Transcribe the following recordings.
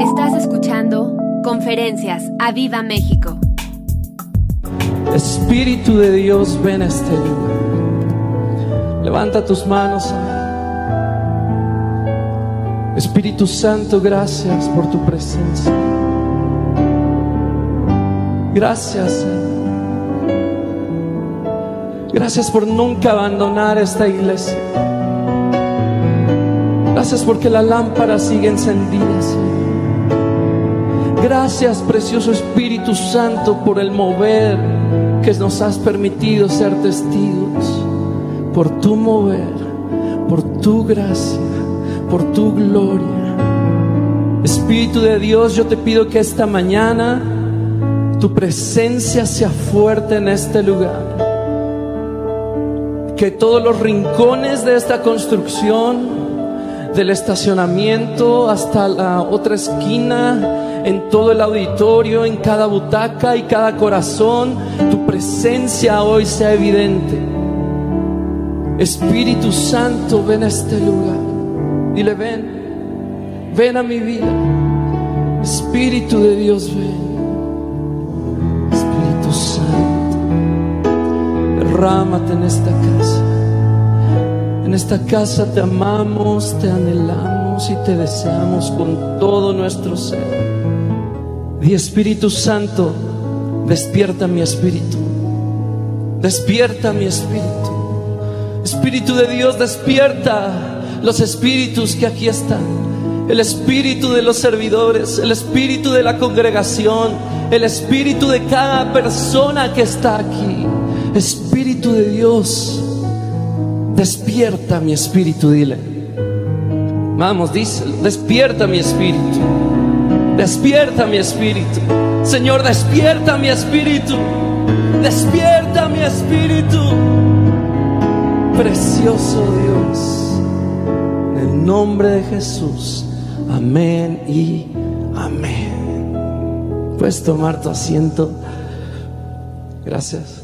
Estás escuchando Conferencias a Viva México. Espíritu de Dios, ven a este lugar. Levanta tus manos. Espíritu Santo, gracias por tu presencia. Gracias. Gracias por nunca abandonar esta iglesia. Gracias porque la lámpara sigue encendida, Señor. Gracias, precioso Espíritu Santo, por el mover que nos has permitido ser testigos. Por tu mover, por tu gracia, por tu gloria. Espíritu de Dios, yo te pido que esta mañana tu presencia sea fuerte en este lugar. Que todos los rincones de esta construcción, del estacionamiento hasta la otra esquina, en todo el auditorio, en cada butaca y cada corazón, tu presencia hoy sea evidente. Espíritu Santo, ven a este lugar. Dile, ven, ven a mi vida. Espíritu de Dios, ven. Espíritu Santo, derrámate en esta casa. En esta casa te amamos, te anhelamos y te deseamos con todo nuestro ser. Di Espíritu Santo, despierta mi espíritu. Despierta mi espíritu. Espíritu de Dios, despierta los espíritus que aquí están. El espíritu de los servidores, el espíritu de la congregación, el espíritu de cada persona que está aquí. Espíritu de Dios, despierta mi espíritu, dile. Vamos, díselo, despierta mi espíritu. Despierta mi espíritu. Señor, despierta mi espíritu. Despierta mi espíritu. Precioso Dios. En el nombre de Jesús. Amén y amén. Puedes tomar tu asiento. Gracias.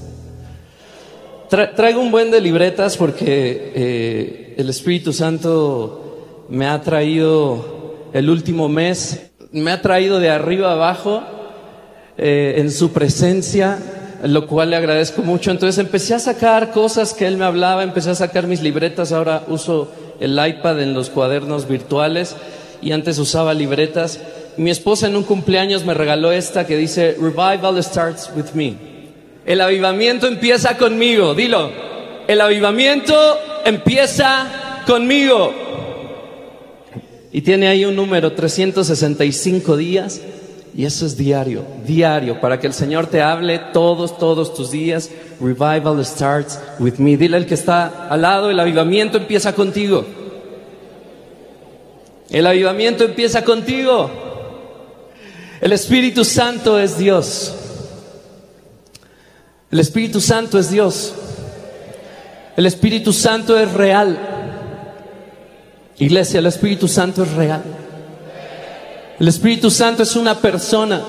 Tra- traigo un buen de libretas porque eh, el Espíritu Santo me ha traído el último mes, me ha traído de arriba abajo eh, en su presencia, lo cual le agradezco mucho. Entonces empecé a sacar cosas que él me hablaba, empecé a sacar mis libretas, ahora uso el iPad en los cuadernos virtuales y antes usaba libretas. Mi esposa en un cumpleaños me regaló esta que dice, Revival starts with me. El avivamiento empieza conmigo, dilo. El avivamiento empieza conmigo. Y tiene ahí un número, 365 días. Y eso es diario, diario, para que el Señor te hable todos, todos tus días. Revival starts with me. Dile al que está al lado, el avivamiento empieza contigo. El avivamiento empieza contigo. El Espíritu Santo es Dios. El Espíritu Santo es Dios. El Espíritu Santo es real. Iglesia, el Espíritu Santo es real. El Espíritu Santo es una persona.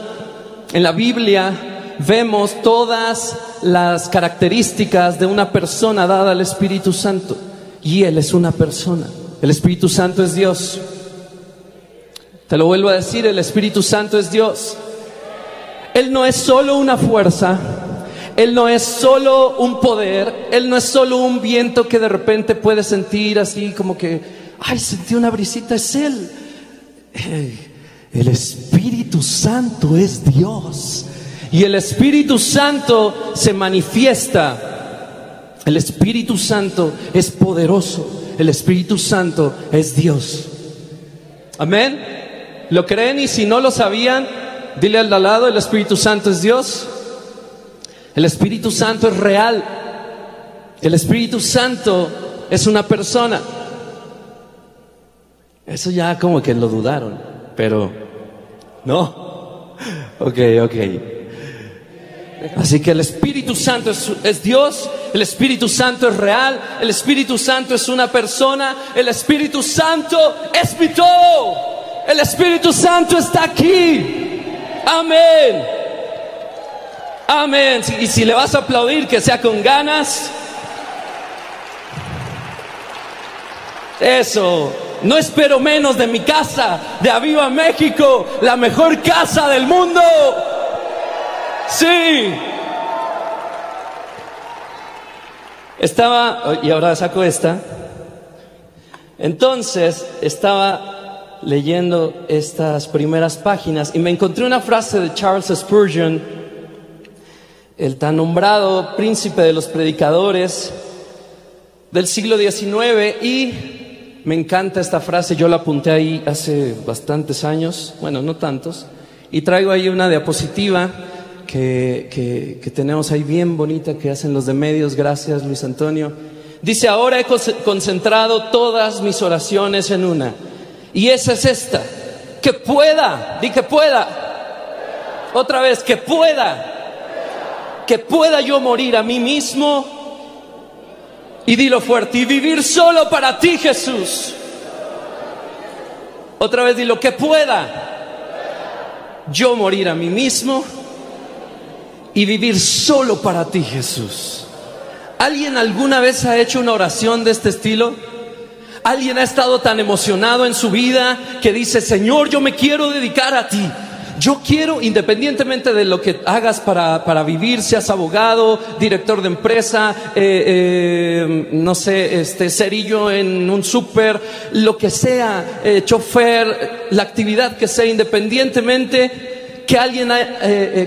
En la Biblia vemos todas las características de una persona dada al Espíritu Santo. Y Él es una persona. El Espíritu Santo es Dios. Te lo vuelvo a decir, el Espíritu Santo es Dios. Él no es solo una fuerza, Él no es solo un poder, Él no es solo un viento que de repente puedes sentir así como que, ay, sentí una brisita, es Él. El Espíritu Santo es Dios. Y el Espíritu Santo se manifiesta. El Espíritu Santo es poderoso. El Espíritu Santo es Dios. Amén. ¿Lo creen? Y si no lo sabían, dile al lado, el Espíritu Santo es Dios. El Espíritu Santo es real. El Espíritu Santo es una persona. Eso ya como que lo dudaron, pero no. Ok, ok. Así que el Espíritu Santo es, es Dios, el Espíritu Santo es real, el Espíritu Santo es una persona, el Espíritu Santo es mi todo, el Espíritu Santo está aquí. Amén. Amén. Y si le vas a aplaudir, que sea con ganas. Eso, No espero menos de mi casa, de Aviva México, la mejor casa del mundo. Sí. Estaba, y ahora saco esta. Entonces, estaba leyendo estas primeras páginas y me encontré una frase de Charles Spurgeon, el tan nombrado príncipe de los predicadores del siglo XIX, y me encanta esta frase, yo la apunté ahí hace bastantes años, bueno, no tantos, y traigo ahí una diapositiva que, que, tenemos ahí bien bonita que hacen los de medios, gracias Luis Antonio. Dice, ahora he concentrado todas mis oraciones en una. Y esa es esta. Que pueda, di que pueda. Otra vez, que pueda. Que pueda yo morir a mí mismo. Y dilo fuerte, y vivir solo para ti, Jesús. Otra vez dilo, que pueda yo morir a mí mismo y vivir solo para ti, Jesús. ¿Alguien alguna vez ha hecho una oración de este estilo? ¿Alguien ha estado tan emocionado en su vida que dice, Señor, yo me quiero dedicar a ti? Yo quiero, independientemente de lo que hagas para, vivir, seas abogado, director de empresa, eh, eh, no sé, este, cerillo en un súper, lo que sea, eh, chofer, la actividad que sea, independientemente, que alguien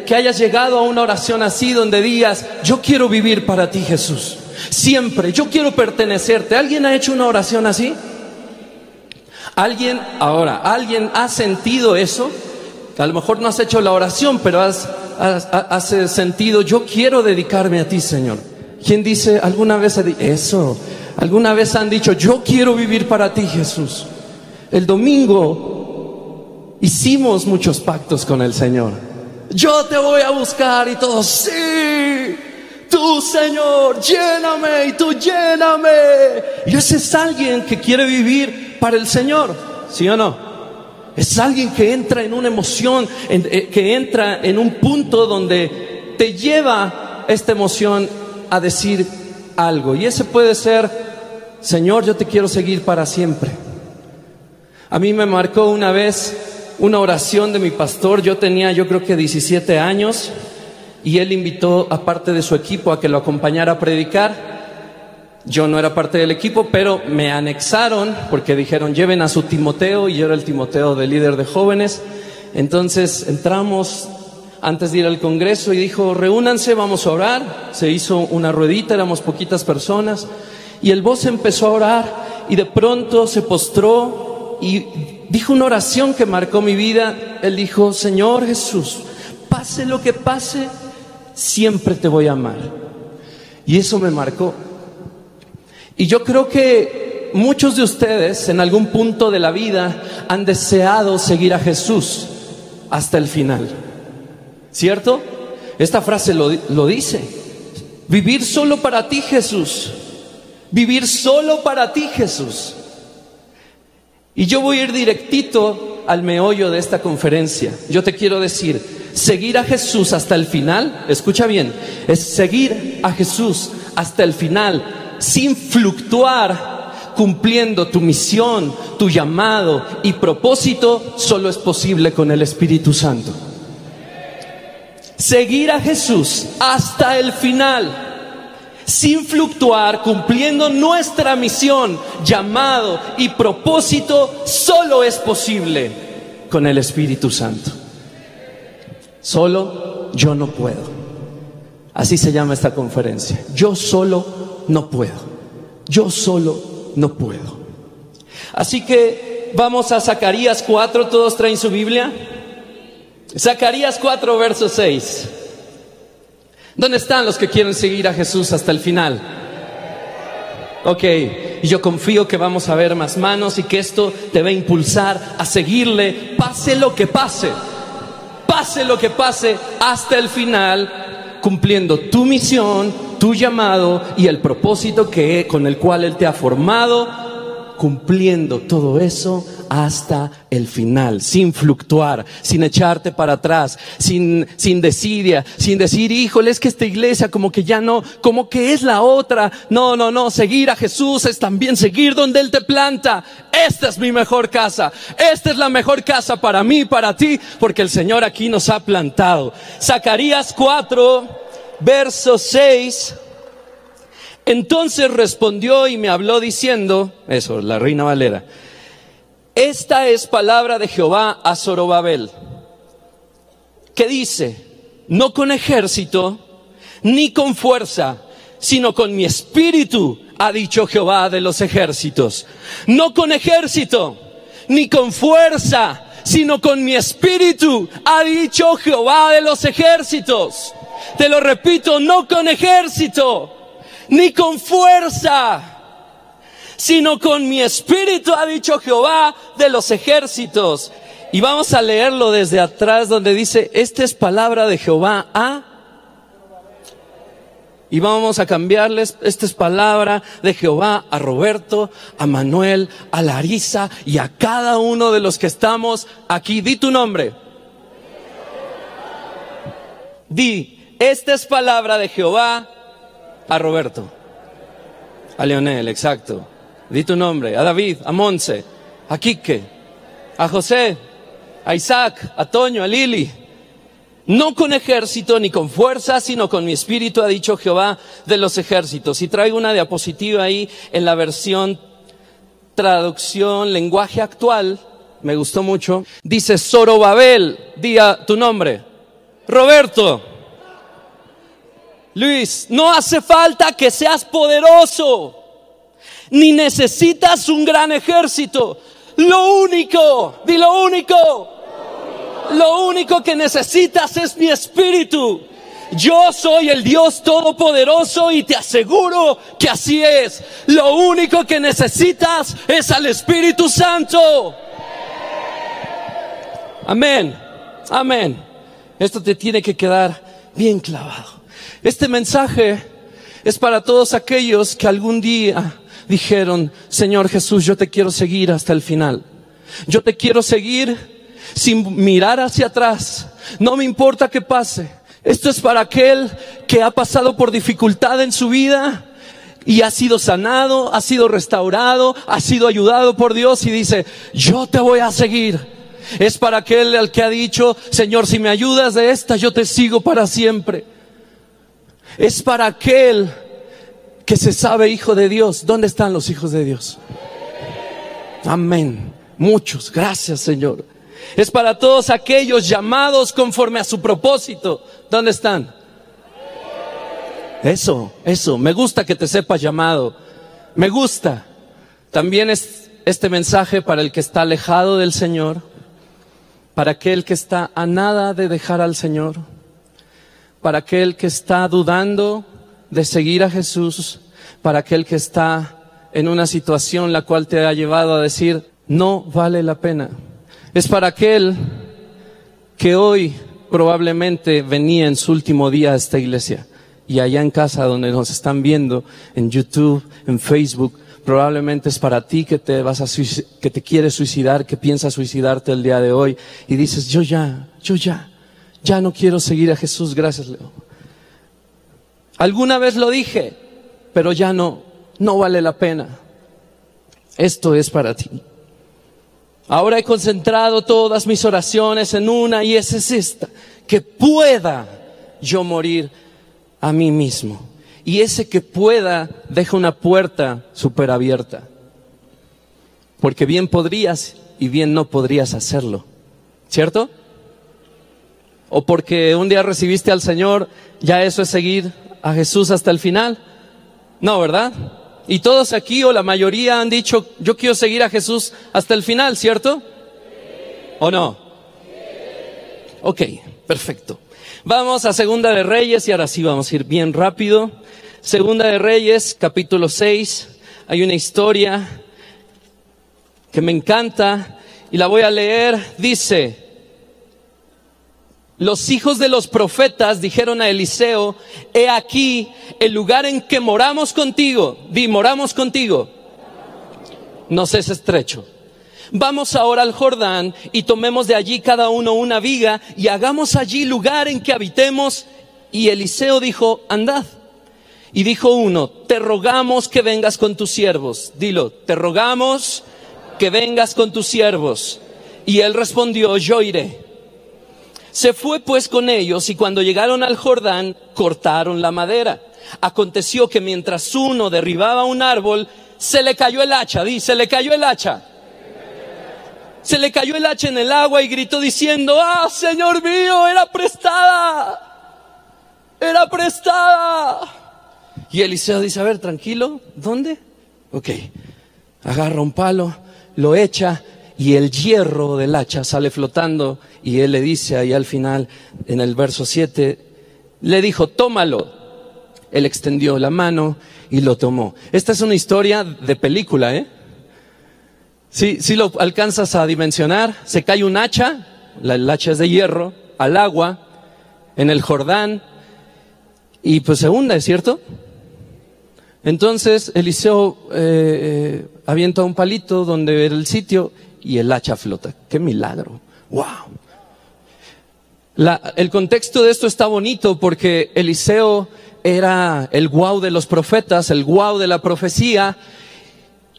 que hayas llegado a una oración así donde digas, yo quiero vivir para ti Jesús, siempre, yo quiero pertenecerte. ¿Alguien ha hecho una oración así? ¿Alguien, ahora, alguien ha sentido eso? A lo mejor no has hecho la oración, pero has, has, sentido, yo quiero dedicarme a ti, Señor. ¿Quién dice, alguna vez eso? ¿Alguna vez han dicho, yo quiero vivir para ti, Jesús? El domingo hicimos muchos pactos con el Señor. Yo te voy a buscar y todos, sí, tú Señor, lléname y tú lléname. Y ese es alguien que quiere vivir para el Señor, ¿sí o no? Es alguien que entra en una emoción, eh, que entra en un punto donde te lleva esta emoción a decir algo. Y ese puede ser, Señor, yo te quiero seguir para siempre. A mí me marcó una vez una oración de mi pastor. Yo tenía, yo creo que 17 años, y él invitó a parte de su equipo a que lo acompañara a predicar. Yo no era parte del equipo, pero me anexaron porque dijeron lleven a su Timoteo y yo era el Timoteo de líder de jóvenes. Entonces entramos antes de ir al Congreso y dijo, reúnanse, vamos a orar. Se hizo una ruedita, éramos poquitas personas. Y el voz empezó a orar y de pronto se postró y dijo una oración que marcó mi vida. Él dijo, Señor Jesús, pase lo que pase, siempre te voy a amar. Y eso me marcó. Y yo creo que muchos de ustedes en algún punto de la vida han deseado seguir a Jesús hasta el final. ¿Cierto? Esta frase lo, lo dice. Vivir solo para ti, Jesús. Vivir solo para ti, Jesús. Y yo voy a ir directito al meollo de esta conferencia. Yo te quiero decir, seguir a Jesús hasta el final, escucha bien, es seguir a Jesús hasta el final, sin fluctuar, cumpliendo tu misión, tu llamado y propósito, solo es posible con el Espíritu Santo. Seguir a Jesús hasta el final sin fluctuar, cumpliendo nuestra misión, llamado y propósito, solo es posible con el Espíritu Santo. Solo yo no puedo. Así se llama esta conferencia. Yo solo no puedo. Yo solo no puedo. Así que vamos a Zacarías 4, todos traen su Biblia. Zacarías 4, verso 6. ¿Dónde están los que quieren seguir a Jesús hasta el final? Ok, y yo confío que vamos a ver más manos y que esto te va a impulsar a seguirle, pase lo que pase, pase lo que pase hasta el final, cumpliendo tu misión, tu llamado y el propósito que con el cual él te ha formado, cumpliendo todo eso hasta el final, sin fluctuar, sin echarte para atrás, sin, sin desidia, sin decir, híjole, es que esta iglesia como que ya no, como que es la otra. No, no, no, seguir a Jesús es también seguir donde Él te planta. Esta es mi mejor casa. Esta es la mejor casa para mí, para ti, porque el Señor aquí nos ha plantado. Zacarías 4, verso 6. Entonces respondió y me habló diciendo, eso, la reina Valera, esta es palabra de Jehová a Zorobabel, que dice, no con ejército, ni con fuerza, sino con mi espíritu, ha dicho Jehová de los ejércitos. No con ejército, ni con fuerza, sino con mi espíritu, ha dicho Jehová de los ejércitos. Te lo repito, no con ejército, ni con fuerza, sino con mi espíritu, ha dicho Jehová de los ejércitos. Y vamos a leerlo desde atrás donde dice, esta es palabra de Jehová a... Y vamos a cambiarles, esta es palabra de Jehová a Roberto, a Manuel, a Larisa y a cada uno de los que estamos aquí. Di tu nombre. Di, esta es palabra de Jehová a Roberto. A Leonel, exacto. Di tu nombre. A David, a Monse, a Quique, a José, a Isaac, a Toño, a Lili. No con ejército ni con fuerza, sino con mi espíritu, ha dicho Jehová de los ejércitos. Y traigo una diapositiva ahí en la versión traducción, lenguaje actual. Me gustó mucho. Dice Zorobabel, día tu nombre. Roberto. Luis, no hace falta que seas poderoso, ni necesitas un gran ejército. Lo único, di lo único, lo único que necesitas es mi espíritu. Yo soy el Dios Todopoderoso y te aseguro que así es. Lo único que necesitas es al Espíritu Santo. Amén. Amén. Esto te tiene que quedar bien clavado. Este mensaje es para todos aquellos que algún día dijeron, Señor Jesús, yo te quiero seguir hasta el final. Yo te quiero seguir sin mirar hacia atrás. No me importa qué pase. Esto es para aquel que ha pasado por dificultad en su vida y ha sido sanado, ha sido restaurado, ha sido ayudado por Dios y dice, yo te voy a seguir. Es para aquel al que ha dicho, Señor, si me ayudas de esta, yo te sigo para siempre. Es para aquel que se sabe hijo de Dios. ¿Dónde están los hijos de Dios? Amén. Muchos. Gracias, Señor. Es para todos aquellos llamados conforme a su propósito. ¿Dónde están? Eso, eso. Me gusta que te sepas llamado. Me gusta. También es este mensaje para el que está alejado del Señor, para aquel que está a nada de dejar al Señor, para aquel que está dudando de seguir a Jesús, para aquel que está en una situación la cual te ha llevado a decir, no vale la pena. Es para aquel que hoy probablemente venía en su último día a esta iglesia. Y allá en casa donde nos están viendo, en YouTube, en Facebook, probablemente es para ti que te vas a que te quieres suicidar, que piensas suicidarte el día de hoy. Y dices, yo ya, yo ya, ya no quiero seguir a Jesús, gracias Leo. Alguna vez lo dije, pero ya no, no vale la pena. Esto es para ti. Ahora he concentrado todas mis oraciones en una y esa es esta, que pueda yo morir a mí mismo. Y ese que pueda deja una puerta súper abierta. Porque bien podrías y bien no podrías hacerlo. ¿Cierto? O porque un día recibiste al Señor, ya eso es seguir a Jesús hasta el final. No, ¿verdad? Y todos aquí o la mayoría han dicho, yo quiero seguir a Jesús hasta el final, ¿cierto? ¿O no? Ok, perfecto. Vamos a Segunda de Reyes y ahora sí vamos a ir bien rápido. Segunda de Reyes, capítulo 6. Hay una historia que me encanta y la voy a leer. Dice, los hijos de los profetas dijeron a Eliseo, he aquí el lugar en que moramos contigo, di, moramos contigo, nos es estrecho. vamos ahora al Jordán y tomemos de allí cada uno una viga y hagamos allí lugar en que habitemos. Y Eliseo dijo, andad. Y dijo uno, te rogamos que vengas con tus siervos. Dilo, te rogamos que vengas con tus siervos. Y él respondió, yo iré. Se fue pues con ellos y cuando llegaron al Jordán, cortaron la madera. Aconteció que mientras uno derribaba un árbol, se le cayó el hacha, dice, se le cayó el hacha. Se le cayó el hacha en el agua y gritó diciendo, ah, Señor mío, era prestada. Era prestada. Y Eliseo dice, a ver, tranquilo, ¿dónde? Ok, agarra un palo, lo echa y el hierro del hacha sale flotando y él le dice ahí al final, en el verso 7, le dijo, tómalo. Él extendió la mano y lo tomó. Esta es una historia de película, ¿eh? Si, si lo alcanzas a dimensionar, se cae un hacha, la, el hacha es de hierro, al agua, en el Jordán, y pues se hunde, ¿cierto? Entonces Eliseo eh, eh, avienta un palito donde era el sitio y el hacha flota. ¡Qué milagro! ¡Wow! el contexto de esto está bonito porque Eliseo era el guau de los profetas, el guau de la profecía,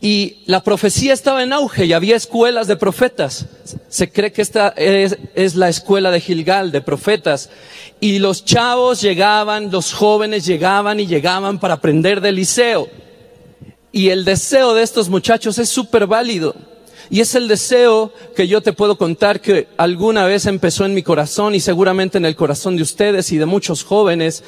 y la profecía estaba en auge y había escuelas de profetas. Se cree que esta es, es, la escuela de Gilgal, de profetas. Y los chavos llegaban, los jóvenes llegaban y llegaban para aprender de Eliseo. Y el deseo de estos muchachos es súper válido. Y es el deseo que yo te puedo contar que alguna vez empezó en mi corazón y seguramente en el corazón de ustedes y de muchos jóvenes,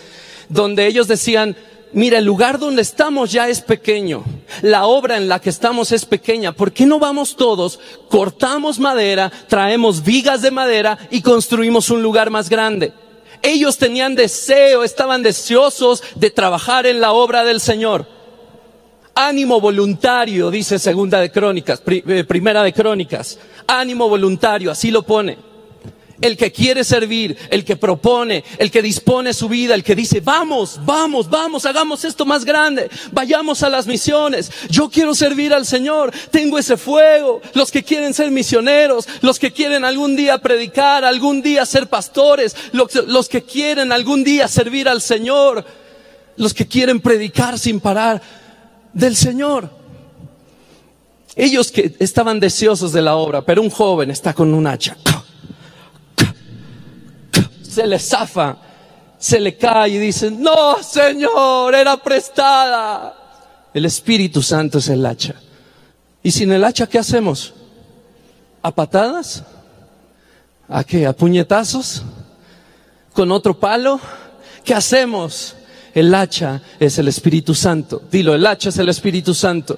donde ellos decían, mira, el lugar donde estamos ya es pequeño, la obra en la que estamos es pequeña, ¿por qué no vamos todos, cortamos madera, traemos vigas de madera y construimos un lugar más grande? Ellos tenían deseo, estaban deseosos de trabajar en la obra del Señor ánimo voluntario, dice segunda de Crónicas, eh, primera de Crónicas. Ánimo voluntario, así lo pone. El que quiere servir, el que propone, el que dispone su vida, el que dice, vamos, vamos, vamos, hagamos esto más grande, vayamos a las misiones, yo quiero servir al Señor, tengo ese fuego, los que quieren ser misioneros, los que quieren algún día predicar, algún día ser pastores, los, los que quieren algún día servir al Señor, los que quieren predicar sin parar, del Señor. Ellos que estaban deseosos de la obra, pero un joven está con un hacha. Se le zafa, se le cae y dice, no, Señor, era prestada. El Espíritu Santo es el hacha. ¿Y sin el hacha qué hacemos? ¿A patadas? ¿A qué? ¿A puñetazos? ¿Con otro palo? ¿Qué hacemos? El hacha es el Espíritu Santo. Dilo, el hacha es el Espíritu Santo.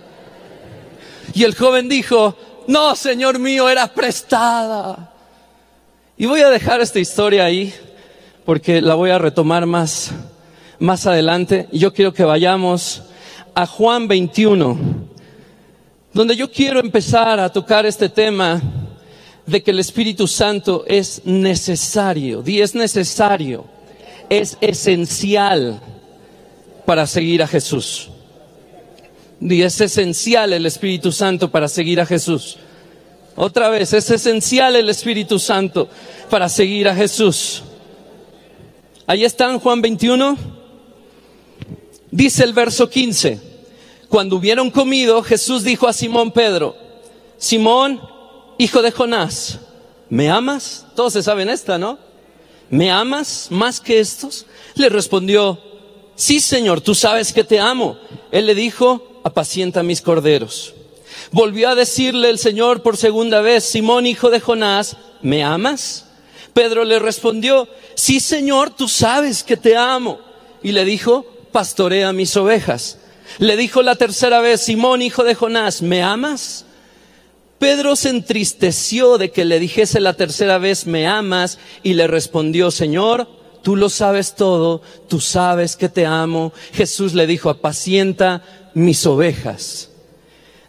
Y el joven dijo, no, Señor mío, era prestada. Y voy a dejar esta historia ahí porque la voy a retomar más, más adelante. Yo quiero que vayamos a Juan 21, donde yo quiero empezar a tocar este tema de que el Espíritu Santo es necesario. Di, es necesario, es esencial para seguir a Jesús. Y es esencial el Espíritu Santo para seguir a Jesús. Otra vez, es esencial el Espíritu Santo para seguir a Jesús. Ahí está Juan 21. Dice el verso 15. Cuando hubieron comido, Jesús dijo a Simón Pedro, Simón, hijo de Jonás, ¿me amas? Todos se saben esta, ¿no? ¿Me amas más que estos? Le respondió, sí Señor, tú sabes que te amo. Él le dijo, apacienta mis corderos. Volvió a decirle el Señor por segunda vez, Simón, hijo de Jonás, ¿me amas? Pedro le respondió, sí Señor, tú sabes que te amo. Y le dijo, pastorea mis ovejas. Le dijo la tercera vez, Simón, hijo de Jonás, ¿me amas? Pedro se entristeció de que le dijese la tercera vez, ¿me amas? Y le respondió, Señor, tú lo sabes todo, tú sabes que te amo. Jesús le dijo, apacienta mis ovejas.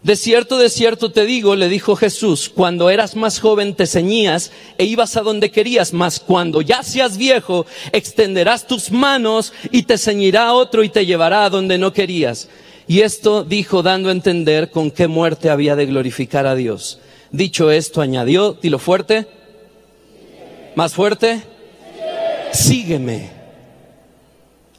De cierto, de cierto te digo, le dijo Jesús, cuando eras más joven te ceñías e ibas a donde querías, mas cuando ya seas viejo, extenderás tus manos y te ceñirá otro y te llevará a donde no querías. Y esto dijo dando a entender con qué muerte había de glorificar a Dios. Dicho esto, añadió, dilo fuerte, más fuerte, sígueme.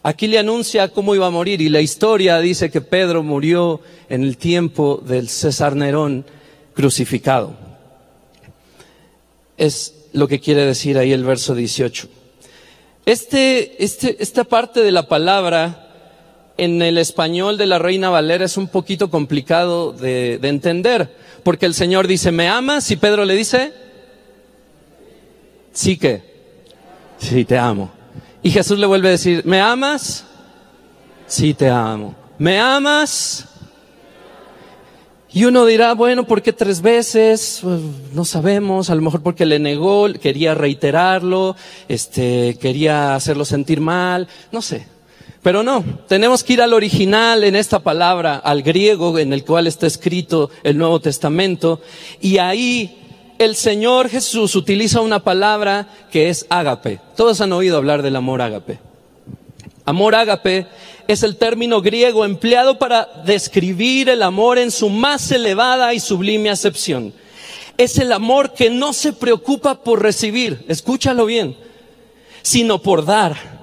Aquí le anuncia cómo iba a morir y la historia dice que Pedro murió en el tiempo del César Nerón crucificado. Es lo que quiere decir ahí el verso 18. Este, este, esta parte de la palabra en el español de la Reina Valera es un poquito complicado de, de entender, porque el Señor dice, ¿me amas? Y Pedro le dice, sí que, sí te amo. Y Jesús le vuelve a decir, ¿me amas? Sí te amo. ¿Me amas? Y uno dirá, bueno, ¿por qué tres veces? Pues, no sabemos, a lo mejor porque le negó, quería reiterarlo, este, quería hacerlo sentir mal, no sé. Pero no, tenemos que ir al original en esta palabra, al griego en el cual está escrito el Nuevo Testamento, y ahí el Señor Jesús utiliza una palabra que es ágape. Todos han oído hablar del amor ágape. Amor ágape es el término griego empleado para describir el amor en su más elevada y sublime acepción. Es el amor que no se preocupa por recibir, escúchalo bien, sino por dar.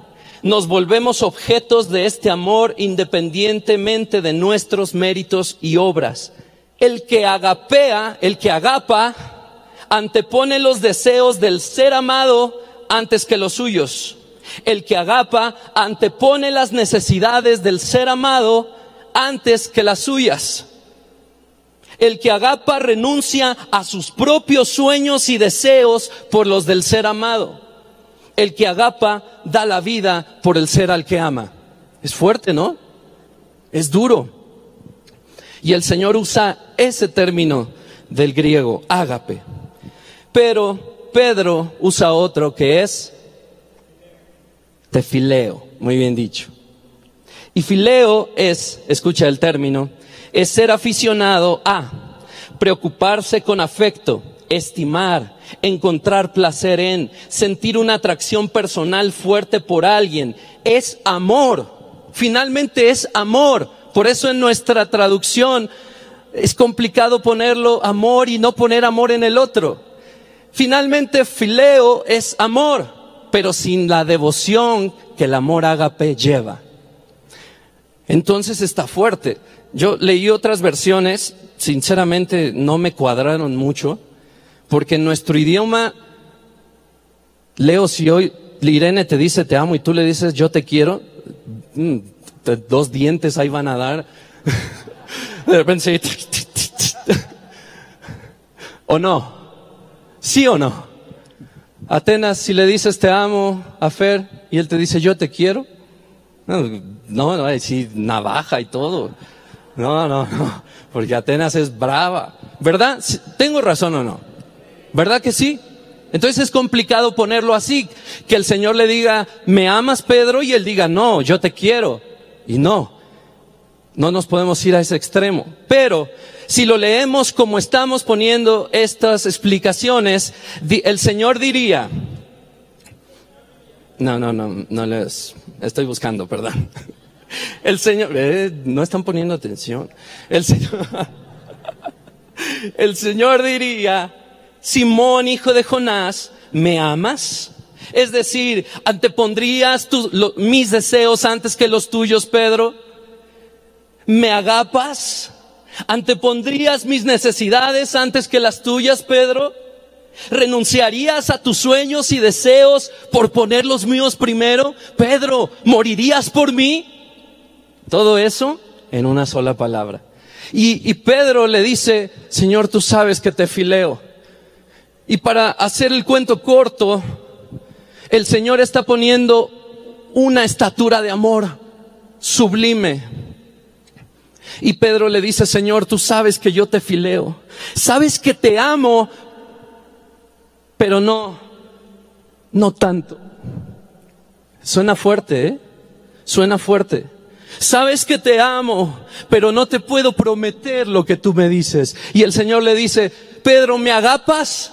Nos volvemos objetos de este amor independientemente de nuestros méritos y obras. El que agapea, el que agapa, antepone los deseos del ser amado antes que los suyos el que agapa antepone las necesidades del ser amado antes que las suyas. El que agapa renuncia a sus propios sueños y deseos por los del ser amado. El que agapa da la vida por el ser al que ama. Es fuerte, ¿no? Es duro. Y el Señor usa ese término del griego, ágape. Pero Pedro usa otro que es Tefileo, muy bien dicho. Y fileo es, escucha el término, es ser aficionado a preocuparse con afecto, estimar, encontrar placer en, sentir una atracción personal fuerte por alguien. Es amor. Finalmente es amor. Por eso en nuestra traducción es complicado ponerlo amor y no poner amor en el otro. Finalmente fileo es amor pero sin la devoción que el amor ágape lleva. Entonces está fuerte. Yo leí otras versiones, sinceramente no me cuadraron mucho, porque en nuestro idioma, Leo, si hoy Irene te dice te amo y tú le dices yo te quiero, mm, dos dientes ahí van a dar. De repente, ¿o no? ¿Sí o no? Atenas, si le dices te amo a Fer y él te dice yo te quiero, no, no, no navaja y todo. No, no, no, porque Atenas es brava. ¿Verdad? ¿Tengo razón o no? ¿Verdad que sí? Entonces es complicado ponerlo así, que el Señor le diga, ¿me amas Pedro? Y él diga, no, yo te quiero. Y no, no nos podemos ir a ese extremo. Pero si lo leemos como estamos poniendo estas explicaciones, el Señor diría, no, no, no, no les, estoy buscando, perdón. El Señor, eh, no están poniendo atención. El Señor, el Señor diría, Simón, hijo de Jonás, ¿me amas? Es decir, antepondrías mis deseos antes que los tuyos, Pedro. ¿Me agapas? ¿Antepondrías mis necesidades antes que las tuyas, Pedro? ¿Renunciarías a tus sueños y deseos por poner los míos primero? Pedro, ¿morirías por mí? Todo eso en una sola palabra. Y, y, Pedro le dice, Señor, tú sabes que te fileo. Y para hacer el cuento corto, el Señor está poniendo una estatura de amor sublime y Pedro le dice, Señor, tú sabes que yo te fileo, sabes que te amo, pero no, no tanto. Suena fuerte, ¿eh? Suena fuerte. Sabes que te amo, pero no te puedo prometer lo que tú me dices. Y el Señor le dice, Pedro, ¿me agapas?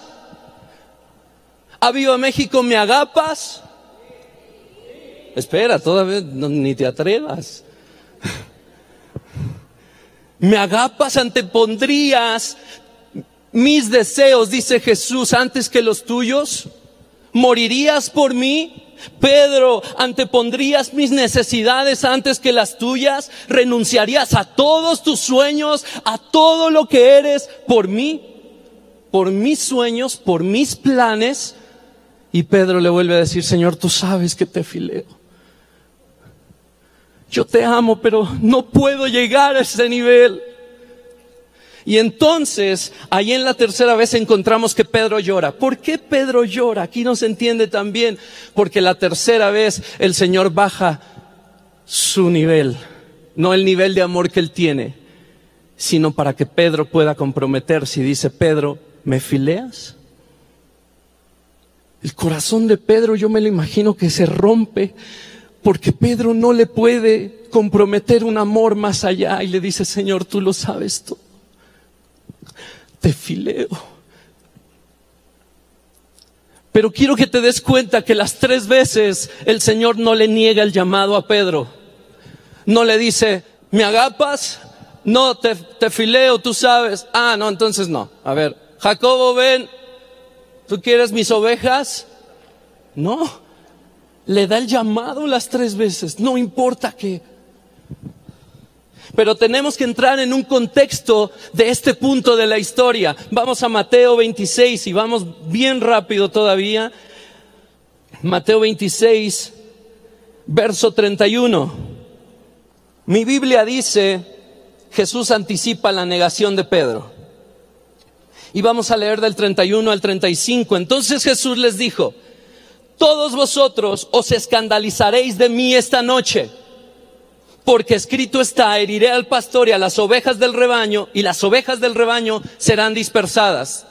¿A Viva México me agapas? Espera, todavía ni te atrevas. Me agapas, antepondrías mis deseos, dice Jesús, antes que los tuyos? ¿Morirías por mí? Pedro, antepondrías mis necesidades antes que las tuyas, renunciarías a todos tus sueños, a todo lo que eres por mí, por mis sueños, por mis planes. Y Pedro le vuelve a decir, Señor, tú sabes que te fileo. Yo te amo, pero no puedo llegar a ese nivel. Y entonces, ahí en la tercera vez encontramos que Pedro llora. ¿Por qué Pedro llora? Aquí no se entiende también. Porque la tercera vez el Señor baja su nivel. No el nivel de amor que él tiene, sino para que Pedro pueda comprometerse. Y dice, Pedro, ¿me fileas? El corazón de Pedro yo me lo imagino que se rompe porque Pedro no le puede comprometer un amor más allá y le dice, Señor, tú lo sabes todo te fileo. Pero quiero que te des cuenta que las tres veces el Señor no le niega el llamado a Pedro. No le dice, ¿me agapas? No, te, te fileo, tú sabes. Ah, no, entonces no. A ver, Jacobo, ven, ¿tú quieres mis ovejas? No, le da el llamado las tres veces, no importa que pero tenemos que entrar en un contexto de este punto de la historia. Vamos a Mateo 26 y vamos bien rápido todavía. Mateo 26, verso 31. Mi Biblia dice, Jesús anticipa la negación de Pedro. Y vamos a leer del 31 al 35. Entonces Jesús les dijo, todos vosotros os escandalizaréis de mí esta noche porque escrito está, heriré al pastor y a las ovejas del rebaño, y las ovejas del rebaño serán dispersadas.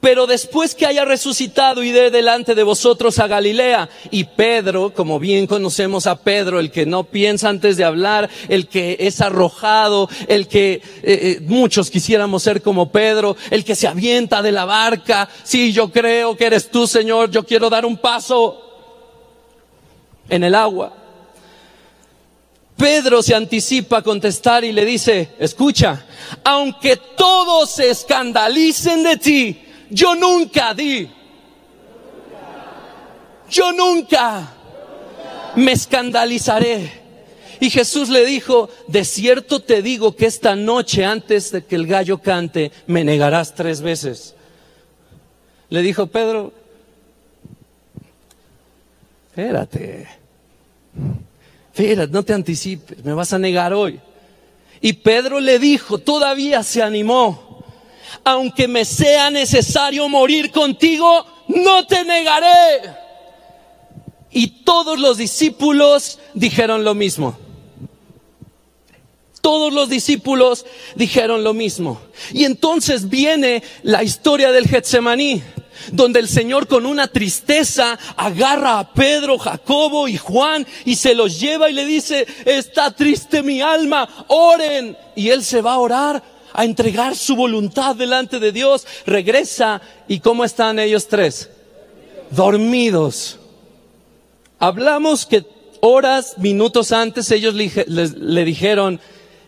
Pero después que haya resucitado, iré delante de vosotros a Galilea. Y Pedro, como bien conocemos a Pedro, el que no piensa antes de hablar, el que es arrojado, el que eh, eh, muchos quisiéramos ser como Pedro, el que se avienta de la barca. Sí, yo creo que eres tú, Señor, yo quiero dar un paso en el agua. Pedro se anticipa a contestar y le dice, escucha, aunque todos se escandalicen de ti, yo nunca di. Yo nunca me escandalizaré. Y Jesús le dijo, de cierto te digo que esta noche antes de que el gallo cante, me negarás tres veces. Le dijo Pedro, espérate espera, no te anticipes, me vas a negar hoy. Y Pedro le dijo, todavía se animó, aunque me sea necesario morir contigo, no te negaré. Y todos los discípulos dijeron lo mismo. Todos los discípulos dijeron lo mismo. Y entonces viene la historia del Getsemaní donde el Señor con una tristeza agarra a Pedro, Jacobo y Juan y se los lleva y le dice, está triste mi alma, oren. Y él se va a orar, a entregar su voluntad delante de Dios, regresa y ¿cómo están ellos tres? Dormidos. Hablamos que horas, minutos antes ellos le, le dijeron,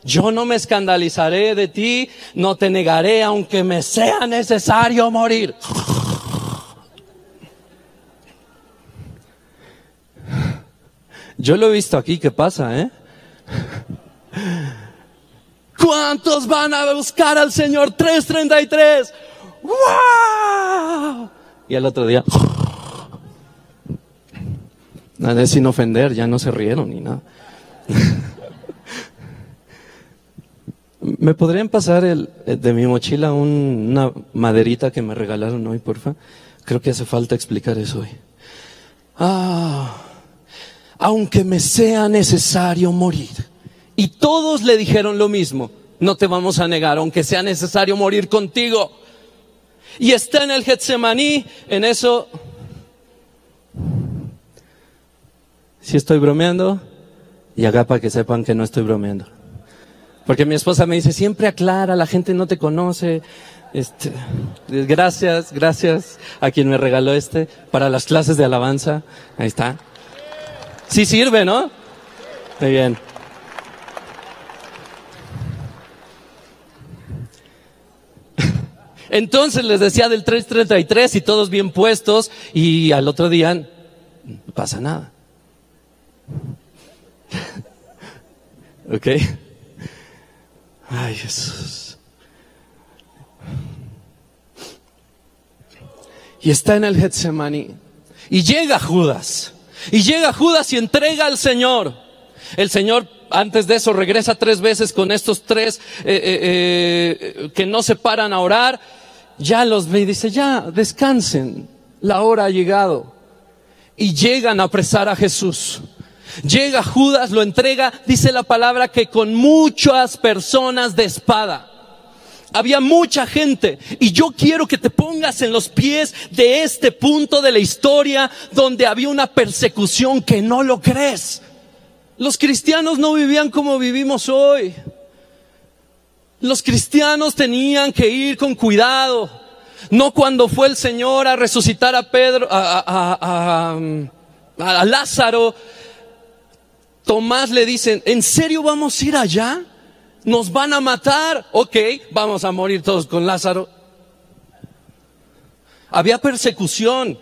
yo no me escandalizaré de ti, no te negaré aunque me sea necesario morir. Yo lo he visto aquí, ¿qué pasa, eh? ¿Cuántos van a buscar al Señor? 333. ¡Wow! Y al otro día, nada, sin ofender, ya no se rieron ni nada. ¿Me podrían pasar el, eh, de mi mochila una maderita que me regalaron hoy, porfa? Creo que hace falta explicar eso hoy. Ah aunque me sea necesario morir. Y todos le dijeron lo mismo, no te vamos a negar, aunque sea necesario morir contigo. Y está en el Getsemaní, en eso... Si estoy bromeando, y acá para que sepan que no estoy bromeando. Porque mi esposa me dice, siempre aclara, la gente no te conoce. Este, gracias, gracias a quien me regaló este para las clases de alabanza. Ahí está. Sí sirve, ¿no? Muy bien. Entonces les decía del 333 y todos bien puestos y al otro día no pasa nada. ¿Ok? Ay, Jesús. Y está en el Getsemaní. Y llega Judas. Y llega Judas y entrega al Señor. El Señor antes de eso regresa tres veces con estos tres eh, eh, eh, que no se paran a orar. Ya los ve y dice, ya, descansen. La hora ha llegado. Y llegan a apresar a Jesús. Llega Judas, lo entrega, dice la palabra que con muchas personas de espada. Había mucha gente y yo quiero que te pongas en los pies de este punto de la historia donde había una persecución que no lo crees. Los cristianos no vivían como vivimos hoy. Los cristianos tenían que ir con cuidado. No cuando fue el Señor a resucitar a Pedro, a, a Lázaro, Tomás le dicen, ¿en serio vamos a ir allá? ¿Nos van a matar? Ok, vamos a morir todos con Lázaro. Había persecución.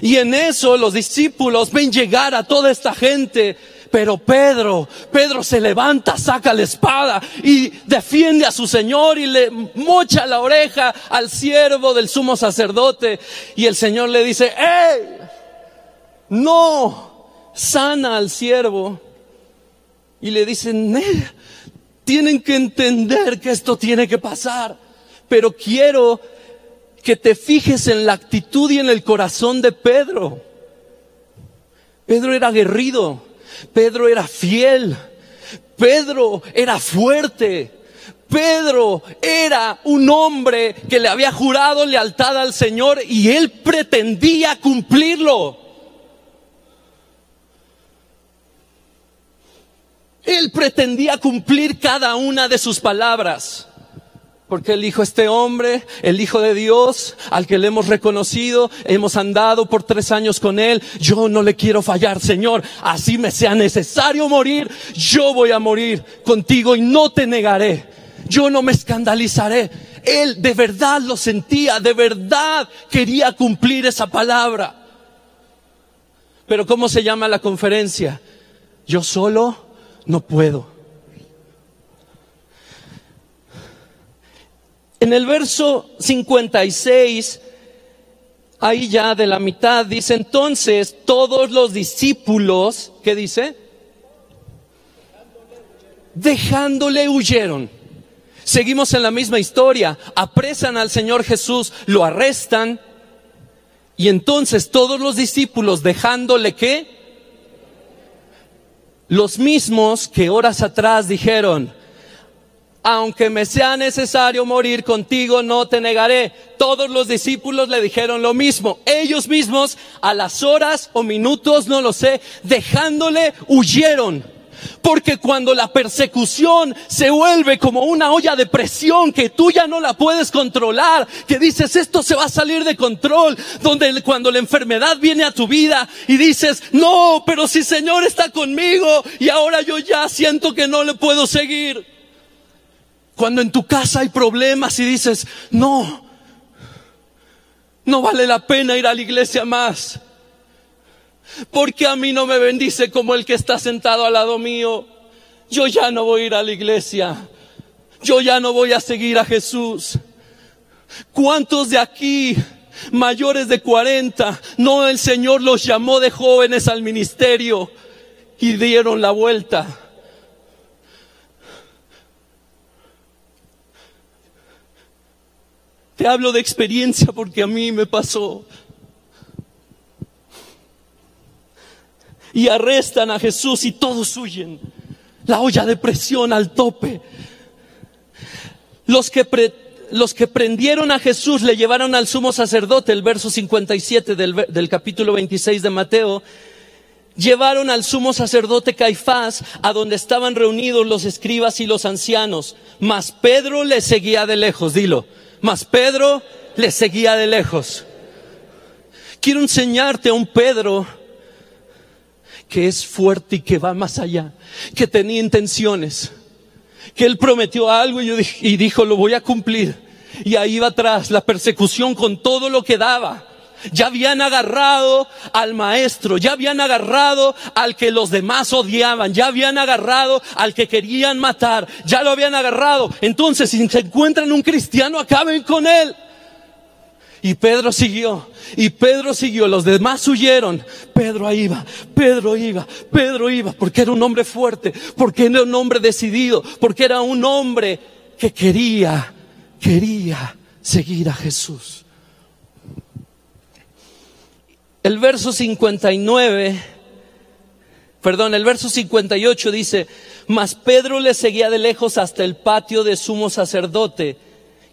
Y en eso los discípulos ven llegar a toda esta gente. Pero Pedro, Pedro se levanta, saca la espada y defiende a su Señor y le mocha la oreja al siervo del sumo sacerdote. Y el Señor le dice, ¡Ey! No, sana al siervo. Y le dicen, tienen que entender que esto tiene que pasar, pero quiero que te fijes en la actitud y en el corazón de Pedro. Pedro era aguerrido, Pedro era fiel, Pedro era fuerte, Pedro era un hombre que le había jurado lealtad al Señor y él pretendía cumplirlo. Él pretendía cumplir cada una de sus palabras. Porque el Hijo, este hombre, el Hijo de Dios, al que le hemos reconocido, hemos andado por tres años con Él, yo no le quiero fallar, Señor, así me sea necesario morir, yo voy a morir contigo y no te negaré, yo no me escandalizaré. Él de verdad lo sentía, de verdad quería cumplir esa palabra. Pero ¿cómo se llama la conferencia? Yo solo no puedo. En el verso 56, ahí ya de la mitad, dice entonces todos los discípulos, ¿qué dice? Dejándole huyeron. Seguimos en la misma historia. Apresan al Señor Jesús, lo arrestan. Y entonces todos los discípulos dejándole qué? Los mismos que horas atrás dijeron, aunque me sea necesario morir contigo, no te negaré. Todos los discípulos le dijeron lo mismo. Ellos mismos, a las horas o minutos, no lo sé, dejándole, huyeron. Porque cuando la persecución se vuelve como una olla de presión que tú ya no la puedes controlar, que dices esto se va a salir de control, donde cuando la enfermedad viene a tu vida y dices, no, pero si Señor está conmigo y ahora yo ya siento que no le puedo seguir. Cuando en tu casa hay problemas y dices, no, no vale la pena ir a la iglesia más. Porque a mí no me bendice como el que está sentado al lado mío. Yo ya no voy a ir a la iglesia. Yo ya no voy a seguir a Jesús. ¿Cuántos de aquí, mayores de 40, no el Señor los llamó de jóvenes al ministerio y dieron la vuelta? Te hablo de experiencia porque a mí me pasó. y arrestan a Jesús y todos huyen. La olla de presión al tope. Los que, los que prendieron a Jesús le llevaron al sumo sacerdote, el verso 57 del, del capítulo 26 de Mateo, llevaron al sumo sacerdote Caifás a donde estaban reunidos los escribas y los ancianos. Mas Pedro le seguía de lejos, dilo. Mas Pedro le seguía de lejos. Quiero enseñarte a un Pedro que es fuerte y que va más allá, que tenía intenciones, que él prometió algo y, dijo, lo voy a cumplir. y ahí va atrás la persecución con todo lo que daba. Ya habían agarrado al maestro, ya habían agarrado al que los demás odiaban, ya habían agarrado al que querían matar, ya lo habían agarrado. Entonces, si se encuentran un cristiano, acaben con él. Y Pedro siguió, y Pedro siguió, los demás huyeron. Pedro iba, Pedro iba, Pedro iba, porque era un hombre fuerte, porque era un hombre decidido, porque era un hombre que quería, quería seguir a Jesús. El verso 59, perdón, el verso 58 dice, mas Pedro le seguía de lejos hasta el patio de sumo sacerdote,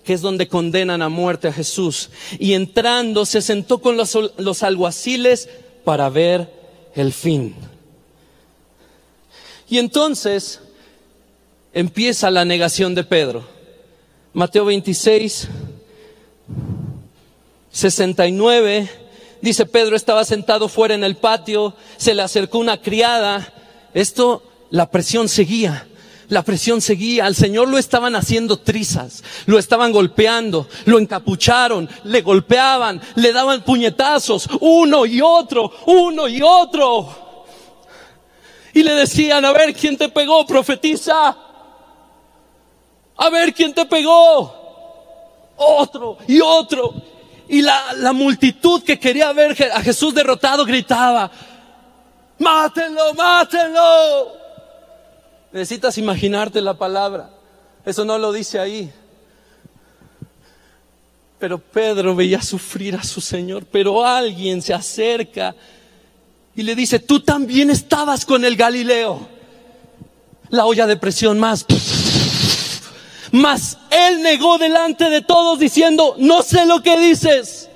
que es donde condenan a muerte a Jesús. Y entrando se sentó con los, alguaciles para ver el fin. Y entonces empieza la negación de Pedro. Mateo 26, 69 Dice Pedro estaba sentado fuera en el patio, se le acercó una criada. Esto, la presión seguía. La presión seguía, al Señor lo estaban haciendo trizas, lo estaban golpeando, lo encapucharon, le golpeaban, le daban puñetazos, uno y otro, uno y otro. Y le decían, a ver quién te pegó, profetiza. A ver quién te pegó. Otro y otro. Y la, multitud que quería ver a Jesús derrotado gritaba, mátenlo, mátenlo. Necesitas imaginarte la palabra. Eso no lo dice ahí. Pero Pedro veía sufrir a su Señor, pero alguien se acerca y le dice, tú también estabas con el Galileo. La olla de presión más. Mas él negó delante de todos diciendo, no sé lo que dices.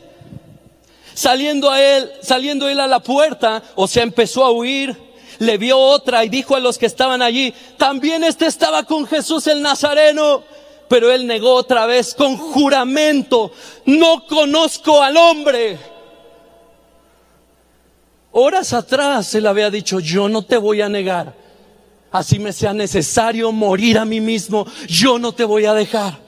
Saliendo a él, saliendo él a la puerta, o sea, empezó a huir, le vio otra y dijo a los que estaban allí, también este estaba con Jesús el Nazareno. Pero él negó otra vez con juramento, no conozco al hombre. Horas atrás él había dicho, yo no te voy a negar así me sea necesario morir a mí mismo, yo no te voy a dejar.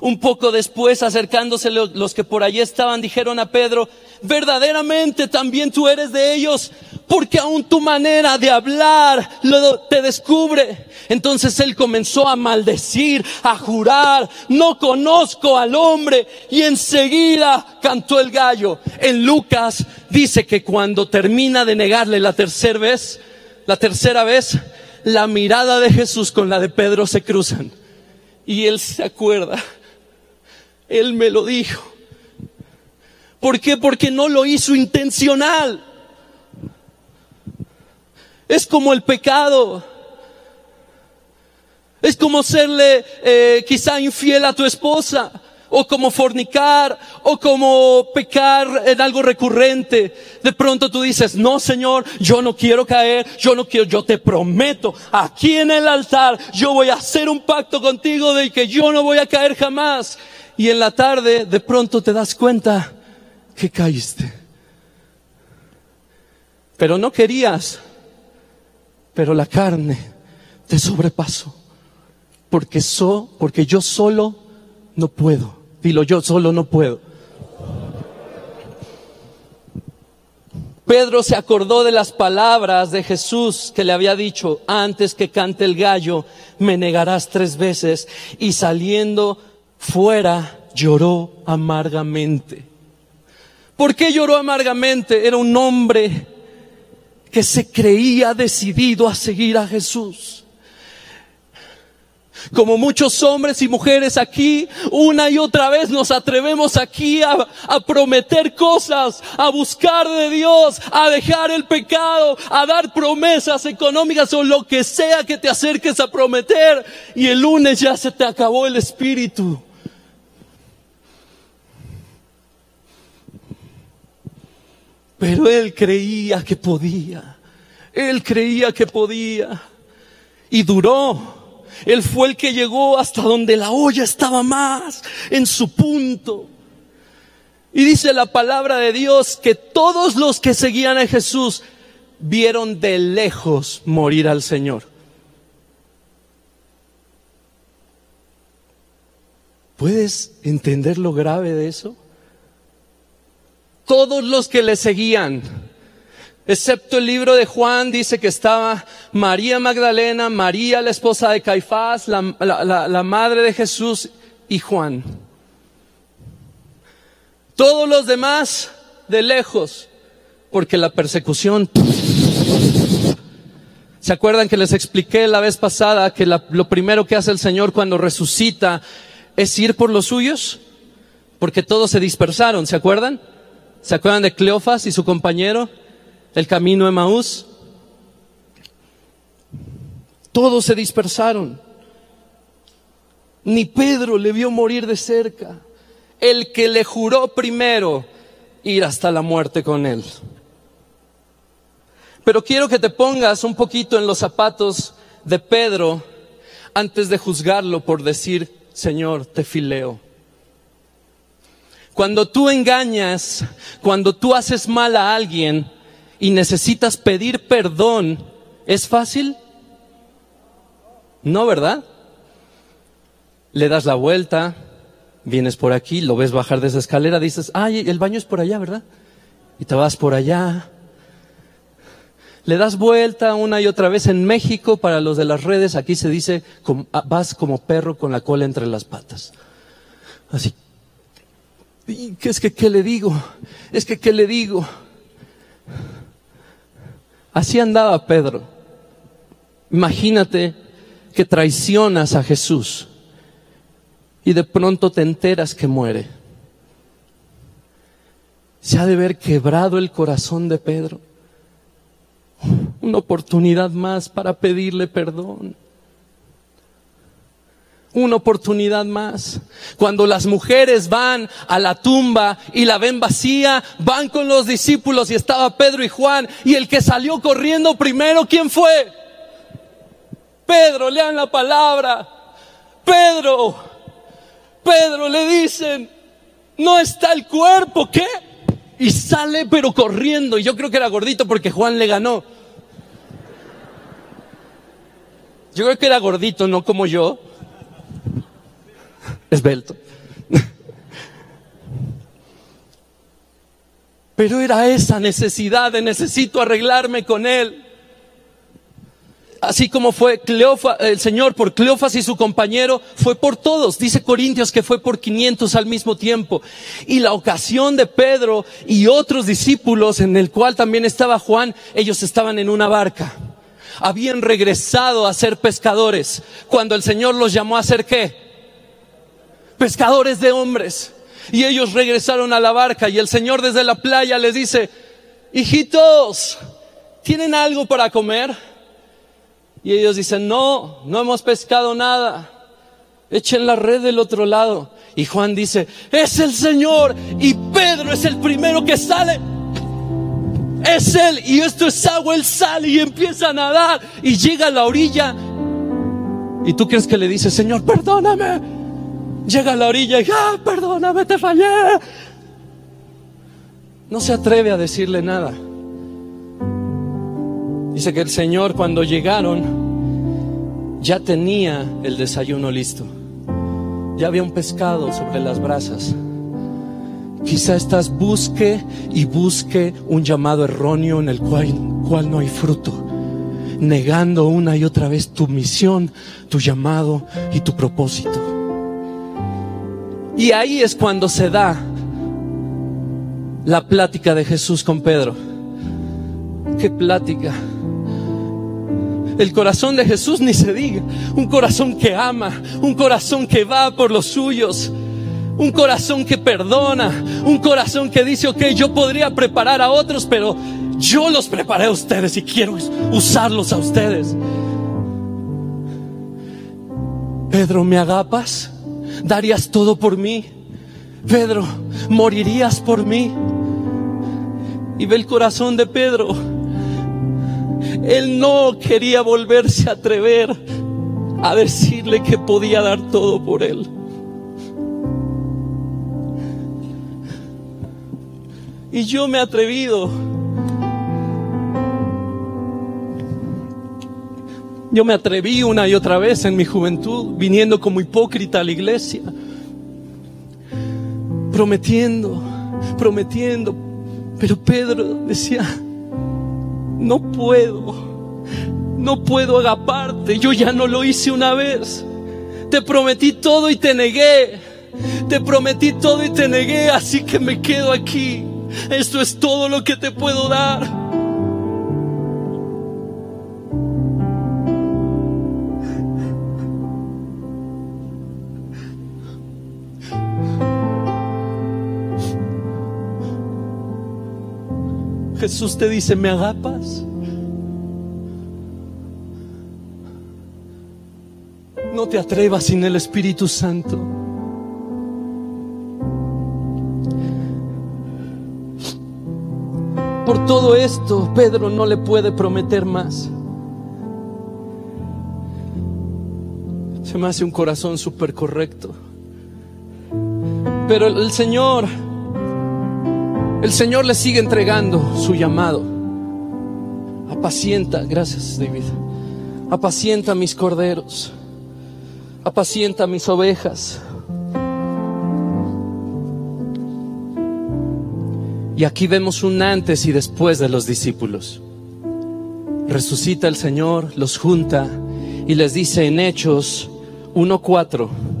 Un poco después, acercándose los que por allí estaban, dijeron a Pedro, verdaderamente también tú eres de ellos, porque aún tu manera de hablar te descubre. Entonces él comenzó a maldecir, a jurar, no conozco al hombre, y enseguida cantó el gallo. En Lucas dice que cuando termina de negarle la tercera vez, la tercera vez, la mirada de Jesús con la de Pedro se cruzan. Y él se acuerda. Él me lo dijo. ¿Por qué? Porque no lo hizo intencional. Es como el pecado. Es como serle eh, quizá infiel a tu esposa o como fornicar, o como pecar en algo recurrente. De pronto tú dices, no Señor, yo no quiero caer, yo no quiero, yo te prometo, aquí en el altar, yo voy a hacer un pacto contigo de que yo no voy a caer jamás. Y en la tarde, de pronto te das cuenta que caíste. Pero no querías, pero la carne te sobrepasó. Porque so, porque yo solo no puedo. Yo solo no puedo. Pedro se acordó de las palabras de Jesús que le había dicho, antes que cante el gallo, me negarás tres veces. Y saliendo fuera, lloró amargamente. ¿Por qué lloró amargamente? Era un hombre que se creía decidido a seguir a Jesús como muchos hombres y mujeres aquí, una y otra vez nos atrevemos aquí a, prometer cosas, a buscar de Dios, a dejar el pecado, a dar promesas económicas o lo que sea que te acerques a prometer y el lunes ya se te acabó el espíritu. Pero él creía que podía. Él creía que podía. Y duró él fue el que llegó hasta donde la olla estaba más en su punto. Y dice la palabra de Dios que todos los que seguían a Jesús vieron de lejos morir al Señor. ¿Puedes entender lo grave de eso? Todos los que le seguían, excepto el libro de Juan, dice que estaba María Magdalena, María la esposa de Caifás, la, madre de Jesús y Juan. Todos los demás de lejos, porque la persecución... ¿Se acuerdan que les expliqué la vez pasada que lo primero que hace el Señor cuando resucita es ir por los suyos? Porque todos se dispersaron, ¿se acuerdan? ¿Se acuerdan de Cleofas y su compañero? El camino de Maús. Todos se dispersaron. Ni Pedro le vio morir de cerca. El que le juró primero ir hasta la muerte con él. Pero quiero que te pongas un poquito en los zapatos de Pedro antes de juzgarlo por decir, Señor, te fileo. Cuando tú engañas, cuando tú haces mal a alguien y necesitas pedir perdón, ¿es fácil? No, ¿verdad? Le das la vuelta, vienes por aquí, lo ves bajar de esa escalera, dices, ay, el baño es por allá, ¿verdad? Y te vas por allá, le das vuelta una y otra vez en México para los de las redes, aquí se dice, ah, vas como perro con la cola entre las patas. Así. ¿Y qué es que qué le digo? Es que qué le digo? Así andaba Pedro. Imagínate que traicionas a Jesús y de pronto te enteras que muere. Se ha de ver quebrado el corazón de Pedro una oportunidad más para pedirle perdón. Una oportunidad más. Cuando las mujeres van a la tumba y la ven vacía, van con los discípulos y estaba Pedro y Juan y el que salió corriendo primero, ¿quién fue? Pedro, lean la palabra. Pedro, Pedro le dicen, no está el cuerpo, ¿qué? Y sale pero corriendo. Y yo creo que era gordito porque Juan le ganó. Yo creo que era gordito, no como yo. Esbelto. Pero era esa necesidad de necesito arreglarme con él. Así como fue el Señor por Cleofas y su compañero, fue por todos. Dice Corintios que fue por 500 al mismo tiempo. Y la ocasión de Pedro y otros discípulos, en el cual también estaba Juan, ellos estaban en una barca. Habían regresado a ser pescadores. Cuando el Señor los llamó a ser qué? Pescadores de hombres. Y ellos regresaron a la barca y el Señor desde la playa les dice, hijitos, ¿tienen algo para comer? Y ellos dicen, no, no hemos pescado nada. Echen la red del otro lado. Y Juan dice, es el Señor. Y Pedro es el primero que sale. Es Él. Y esto es agua. Él sale y empieza a nadar. Y llega a la orilla. Y tú crees que le dice, Señor, perdóname. Llega a la orilla y, ah, perdóname, te fallé. No se atreve a decirle nada. Dice que el Señor cuando llegaron ya tenía el desayuno listo. Ya había un pescado sobre las brasas. Quizá estás busque y busque un llamado erróneo en el cual, cual no hay fruto, negando una y otra vez tu misión, tu llamado y tu propósito. Y ahí es cuando se da la plática de Jesús con Pedro. ¿Qué plática? El corazón de Jesús ni se diga. Un corazón que ama, un corazón que va por los suyos, un corazón que perdona, un corazón que dice, ok, yo podría preparar a otros, pero yo los preparé a ustedes y quiero usarlos a ustedes. Pedro, ¿me agapas? ¿Darías todo por mí? Pedro, ¿morirías por mí? Y ve el corazón de Pedro él no quería volverse a atrever a decirle que podía dar todo por él. Y yo me he atrevido. Yo me atreví una y otra vez en mi juventud, viniendo como hipócrita a la iglesia. prometiendo, prometiendo. Pero Pedro decía, no puedo, no puedo agaparte, yo ya no lo hice una vez. Te prometí todo y te negué. Te prometí todo y te negué, así que me quedo aquí. Esto es todo lo que te puedo dar. Jesús te dice, ¿me agapas? No te atrevas sin el Espíritu Santo. Por todo esto, Pedro no le puede prometer más. Se me hace un corazón súper correcto. Pero el Señor el Señor le sigue entregando su llamado. Apacienta, gracias David. Apacienta mis corderos. Apacienta mis ovejas. Y aquí vemos un antes y después de los discípulos. Resucita el Señor, los junta y les dice en Hechos 1.4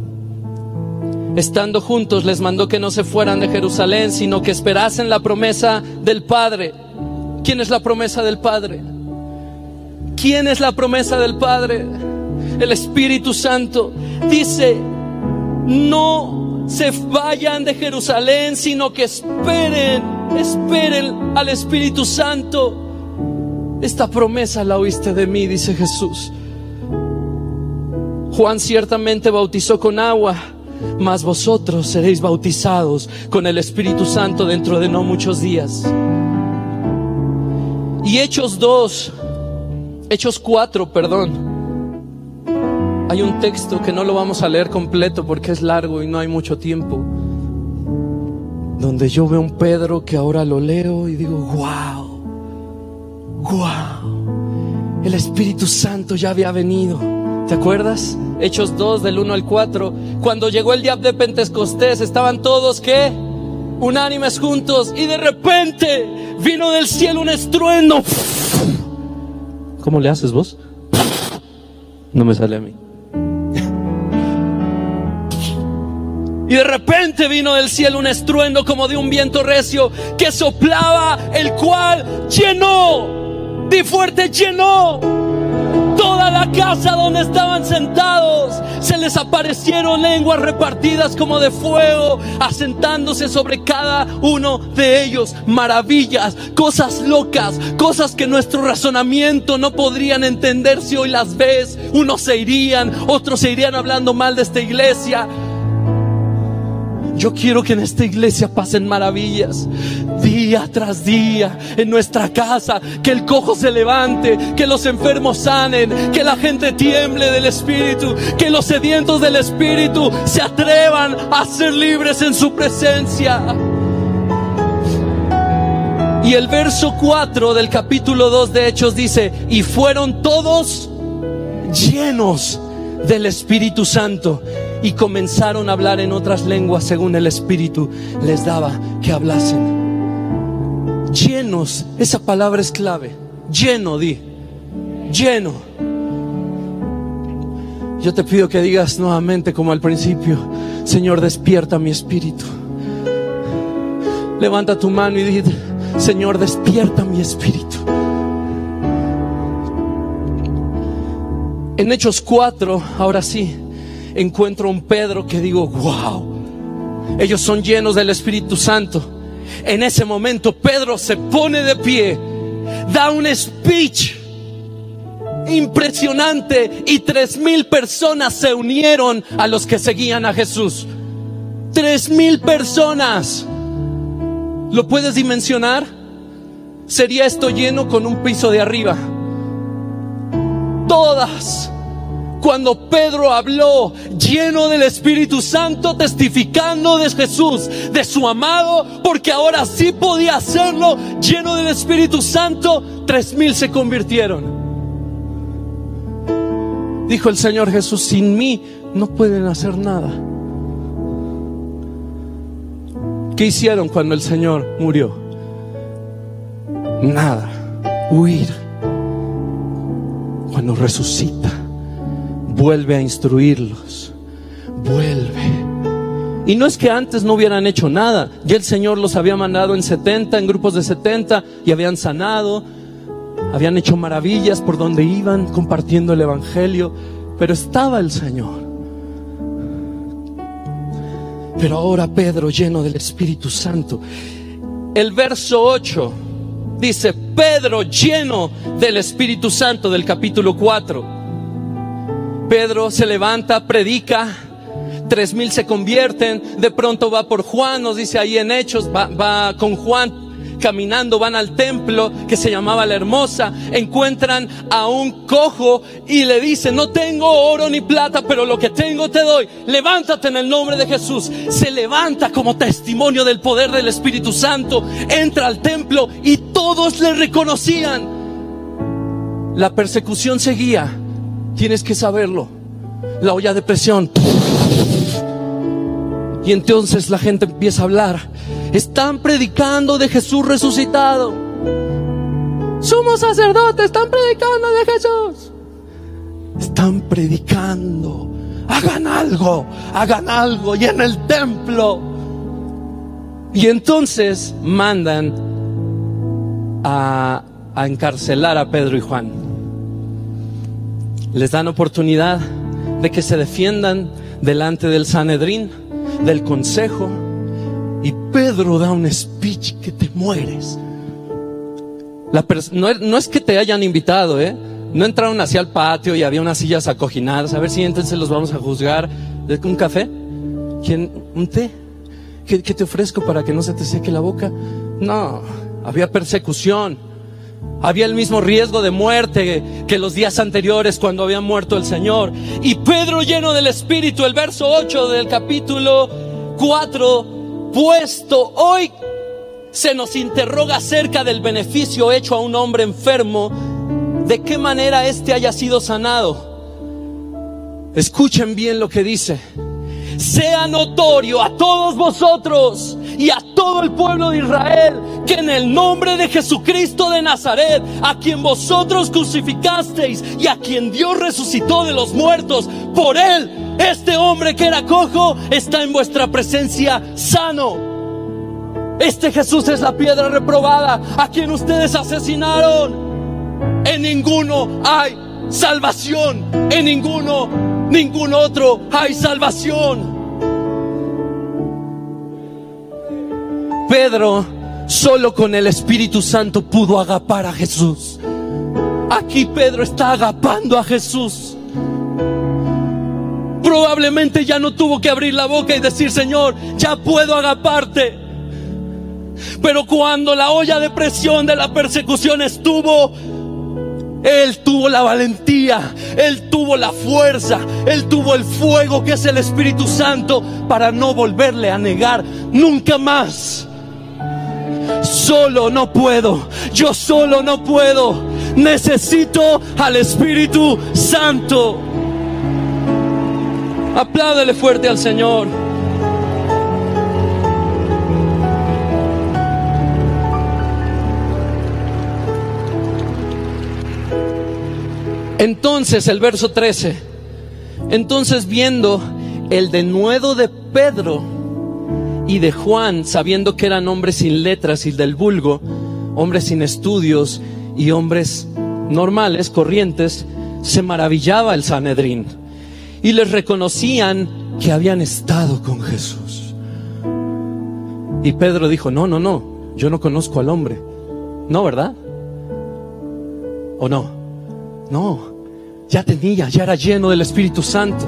estando juntos, les mandó que no se fueran de Jerusalén, sino que esperasen la promesa del Padre. ¿Quién es la promesa del Padre? ¿Quién es la promesa del Padre? El Espíritu Santo. Dice, no se vayan de Jerusalén, sino que esperen, esperen al Espíritu Santo. Esta promesa la oíste de mí, dice Jesús. Juan ciertamente bautizó con agua mas vosotros seréis bautizados con el Espíritu Santo dentro de no muchos días. Y Hechos 2, Hechos 4, perdón. Hay un texto que no lo vamos a leer completo porque es largo y no hay mucho tiempo. Donde yo veo un Pedro que ahora lo leo y digo, wow, wow, el Espíritu Santo ya había venido. ¿Te acuerdas? Hechos 2 del 1 al 4. Cuando llegó el día de Pentecostés estaban todos que unánimes juntos y de repente vino del cielo un estruendo. ¿Cómo le haces vos? No me sale a mí. Y de repente vino del cielo un estruendo como de un viento recio que soplaba, el cual llenó, de fuerte llenó toda la casa donde estaban sentados. Se les aparecieron lenguas repartidas como de fuego, asentándose sobre cada uno de ellos. Maravillas, cosas locas, cosas que nuestro razonamiento no podrían entender si hoy las ves. Unos se irían, otros se irían hablando mal de esta iglesia. Yo quiero que en esta iglesia pasen maravillas día tras día en nuestra casa, que el cojo se levante, que los enfermos sanen, que la gente tiemble del Espíritu, que los sedientos del Espíritu se atrevan a ser libres en su presencia. Y el verso 4 del capítulo 2 de Hechos dice, y fueron todos llenos del Espíritu Santo y comenzaron a hablar en otras lenguas según el Espíritu les daba que hablasen. Llenos, esa palabra es clave. Lleno, di. Lleno. Yo te pido que digas nuevamente como al principio, Señor, despierta mi espíritu. Levanta tu mano y di, Señor, despierta mi espíritu. En Hechos 4, ahora sí, encuentro un Pedro que digo, wow, ellos son llenos del Espíritu Santo. En ese momento Pedro se pone de pie, da un speech impresionante y tres mil personas se unieron a los que seguían a Jesús. Tres mil personas. ¿Lo puedes dimensionar? Sería esto lleno con un piso de arriba. Todas cuando Pedro habló lleno del Espíritu Santo, testificando de Jesús, de su amado, porque ahora sí podía hacerlo, lleno del Espíritu Santo, tres mil se convirtieron. Dijo el Señor Jesús, sin mí no pueden hacer nada. ¿Qué hicieron cuando el Señor murió? Nada. Huir. Cuando resucita, vuelve a instruirlos. Vuelve. Y no es que antes no hubieran hecho nada. Ya el Señor los había mandado en 70, en grupos de 70, y habían sanado, habían hecho maravillas por donde iban compartiendo el Evangelio, pero estaba el Señor. Pero ahora Pedro lleno del Espíritu Santo. El verso 8 dice, Pedro lleno del Espíritu Santo del capítulo 4. Pedro se levanta, predica, tres mil se convierten, de pronto va por Juan, nos dice ahí en Hechos, va, va con Juan caminando, van al templo que se llamaba la hermosa, encuentran a un cojo y le dicen, no tengo oro ni plata, pero lo que tengo te doy, levántate en el nombre de Jesús. Se levanta como testimonio del poder del Espíritu Santo, entra al templo y todos le reconocían. La persecución seguía, tienes que saberlo. La olla de presión. Y entonces la gente empieza a hablar están predicando de Jesús resucitado. Somos sacerdotes, están predicando de Jesús. Están predicando. Hagan algo, hagan algo. Y en el templo. Y entonces mandan a, a encarcelar a Pedro y Juan. Les dan oportunidad de que se defiendan delante del Sanedrín, del consejo y Pedro da un speech que te mueres. no, es que te hayan invitado, ¿eh? No entraron hacia el patio y había unas sillas acoginadas. A ver si entonces los vamos a juzgar. ¿Un café? ¿Quién? ¿Un té? ¿Qué, ¿Qué te ofrezco para que no se te seque la boca? No, había persecución. Había el mismo riesgo de muerte que los días anteriores cuando había muerto el Señor. Y Pedro lleno del Espíritu, el verso 8 del capítulo 4 puesto hoy se nos interroga acerca del beneficio hecho a un hombre enfermo, de qué manera éste haya sido sanado. Escuchen bien lo que dice. Sea notorio a todos vosotros y a todo el pueblo de Israel que en el nombre de Jesucristo de Nazaret, a quien vosotros crucificasteis y a quien Dios resucitó de los muertos, por él este hombre que era cojo está en vuestra presencia sano. Este Jesús es la piedra reprobada a quien ustedes asesinaron. En ninguno hay salvación. En ninguno, ningún otro hay salvación. Pedro solo con el Espíritu Santo pudo agapar a Jesús. Aquí Pedro está agapando a Jesús probablemente ya no tuvo que abrir la boca y decir, Señor, ya puedo agaparte. Pero cuando la olla de presión de la persecución estuvo, Él tuvo la valentía, Él tuvo la fuerza, Él tuvo el fuego que es el Espíritu Santo para no volverle a negar nunca más. Solo no puedo, yo solo no puedo. Necesito al Espíritu Santo. Apláudele fuerte al Señor. Entonces, el verso 13. Entonces viendo el denuedo de Pedro y de Juan, sabiendo que eran hombres sin letras y del vulgo, hombres sin estudios y hombres normales, corrientes, se maravillaba el Sanedrín y les reconocían que habían estado con Jesús. Y Pedro dijo, no, no, no, yo no conozco al hombre. No, ¿verdad? ¿O no? No, ya tenía, ya era lleno del Espíritu Santo.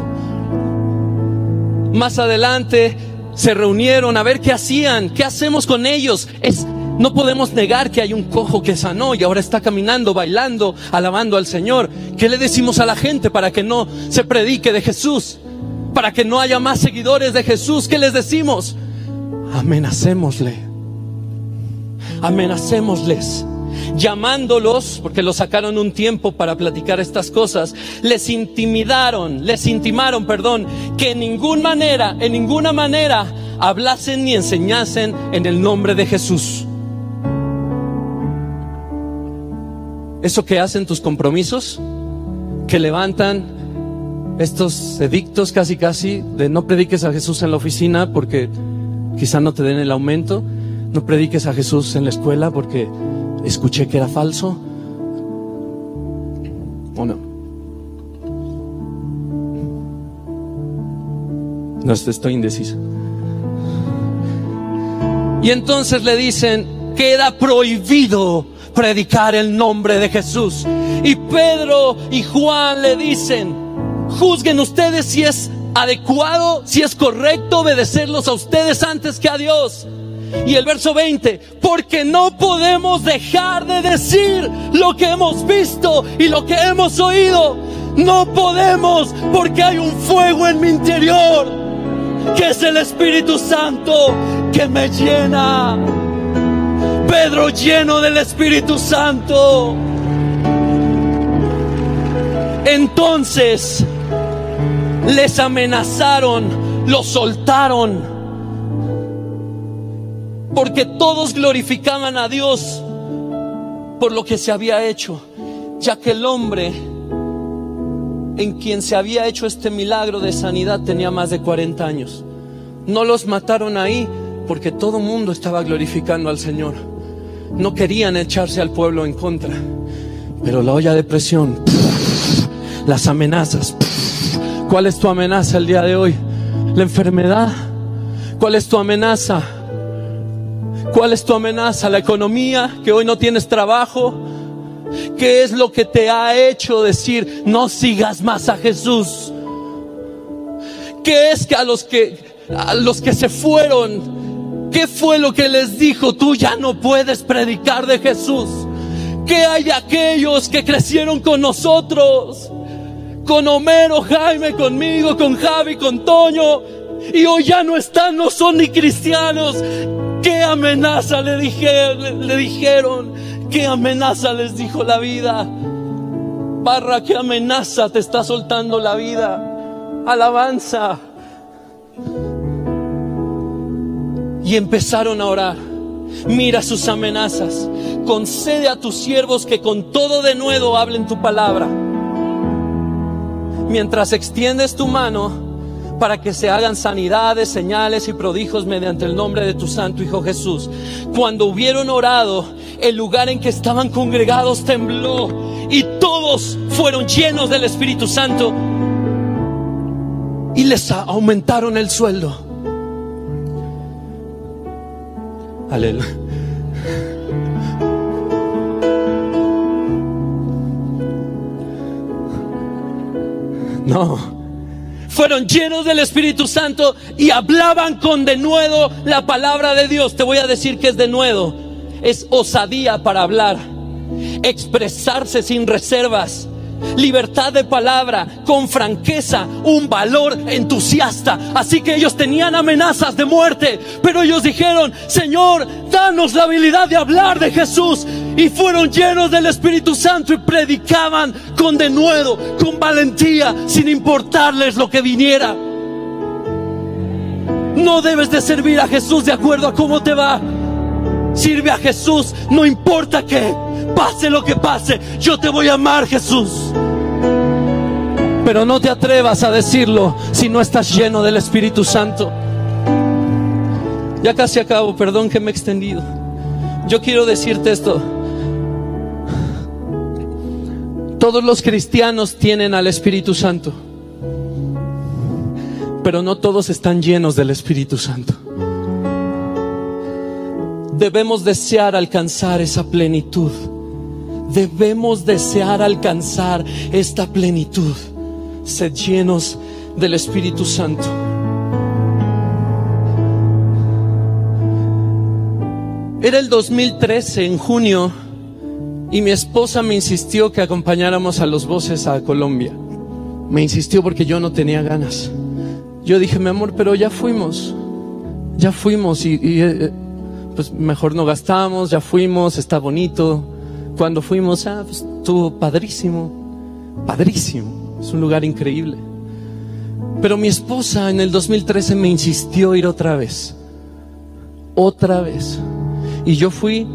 Más adelante se reunieron a ver qué hacían, qué hacemos con ellos. Es no podemos negar que hay un cojo que sanó y ahora está caminando, bailando, alabando al Señor. ¿Qué le decimos a la gente para que no se predique de Jesús? Para que no haya más seguidores de Jesús. ¿Qué les decimos? Amenacémosle. Amenacémosles llamándolos, porque los sacaron un tiempo para platicar estas cosas, les intimidaron, les intimaron, perdón, que en ninguna manera, en ninguna manera hablasen ni enseñasen en el nombre de Jesús. Eso que hacen tus compromisos, que levantan estos edictos casi casi de no prediques a Jesús en la oficina porque quizá no te den el aumento, no prediques a Jesús en la escuela porque escuché que era falso. ¿O no? No estoy indeciso. Y entonces le dicen, queda prohibido predicar el nombre de Jesús. Y Pedro y Juan le dicen, juzguen ustedes si es adecuado, si es correcto obedecerlos a ustedes antes que a Dios. Y el verso 20, porque no podemos dejar de decir lo que hemos visto y lo que hemos oído. No podemos porque hay un fuego en mi interior, que es el Espíritu Santo, que me llena. Pedro lleno del Espíritu Santo. Entonces les amenazaron, los soltaron porque todos glorificaban a Dios por lo que se había hecho, ya que el hombre en quien se había hecho este milagro de sanidad tenía más de 40 años. No los mataron ahí porque todo el mundo estaba glorificando al Señor. No querían echarse al pueblo en contra. Pero la olla de presión, las amenazas. ¿Cuál es tu amenaza el día de hoy? ¿La enfermedad? ¿Cuál es tu amenaza? ¿Cuál es tu amenaza? ¿La economía? ¿Que hoy no tienes trabajo? ¿Qué es lo que te ha hecho decir no sigas más a Jesús? ¿Qué es que a los que a los que se fueron, qué fue lo que les dijo? Tú ya no puedes predicar de Jesús. ¿Qué hay de aquellos que crecieron con nosotros? Con Homero, Jaime, conmigo, con Javi, con Toño. Y hoy ya no están, no son ni cristianos. ¿Qué amenaza le, dijeron? ¿Qué amenaza les dijo la vida? Barra, ¿qué amenaza te está soltando la vida? Alabanza. Y empezaron a orar. Mira sus amenazas. Concede a tus siervos que con todo de nuevo hablen tu palabra. Mientras extiendes tu mano, para que se hagan sanidades, señales y prodigios mediante el nombre de tu Santo Hijo Jesús. Cuando hubieron orado, el lugar en que estaban congregados tembló y todos fueron llenos del Espíritu Santo y les aumentaron el sueldo. Aleluya. No fueron llenos del Espíritu Santo y hablaban con denuedo la palabra de Dios. Te voy a decir que es denuedo. Es osadía para hablar, expresarse sin reservas libertad de palabra, con franqueza, un valor entusiasta. Así que ellos tenían amenazas de muerte, pero ellos dijeron, Señor, danos la habilidad de hablar de Jesús. Y fueron llenos del Espíritu Santo y predicaban con denuedo, con valentía, sin importarles lo que viniera. No debes de servir a Jesús de acuerdo a cómo te va. Sirve a Jesús, no importa qué pase lo que pase, yo te voy a amar, Jesús. Pero no te atrevas a decirlo si no estás lleno del Espíritu Santo. Ya casi acabo, perdón que me he extendido. Yo quiero decirte esto. Todos los cristianos tienen al Espíritu Santo, pero no todos están llenos del Espíritu Santo. Debemos desear alcanzar esa plenitud debemos desear alcanzar esta plenitud. Sed llenos del Espíritu Santo. Era el 2013, en junio, y mi esposa me insistió que acompañáramos a los voces a Colombia. Me insistió porque yo no tenía ganas. Yo dije, mi amor, pero ya fuimos. Ya fuimos y, eh, pues mejor no gastamos, ya fuimos, está bonito cuando fuimos, ah, estuvo padrísimo, padrísimo, es un lugar increíble. Pero mi esposa en el 2013 me insistió ir otra vez. Otra vez. Y yo fui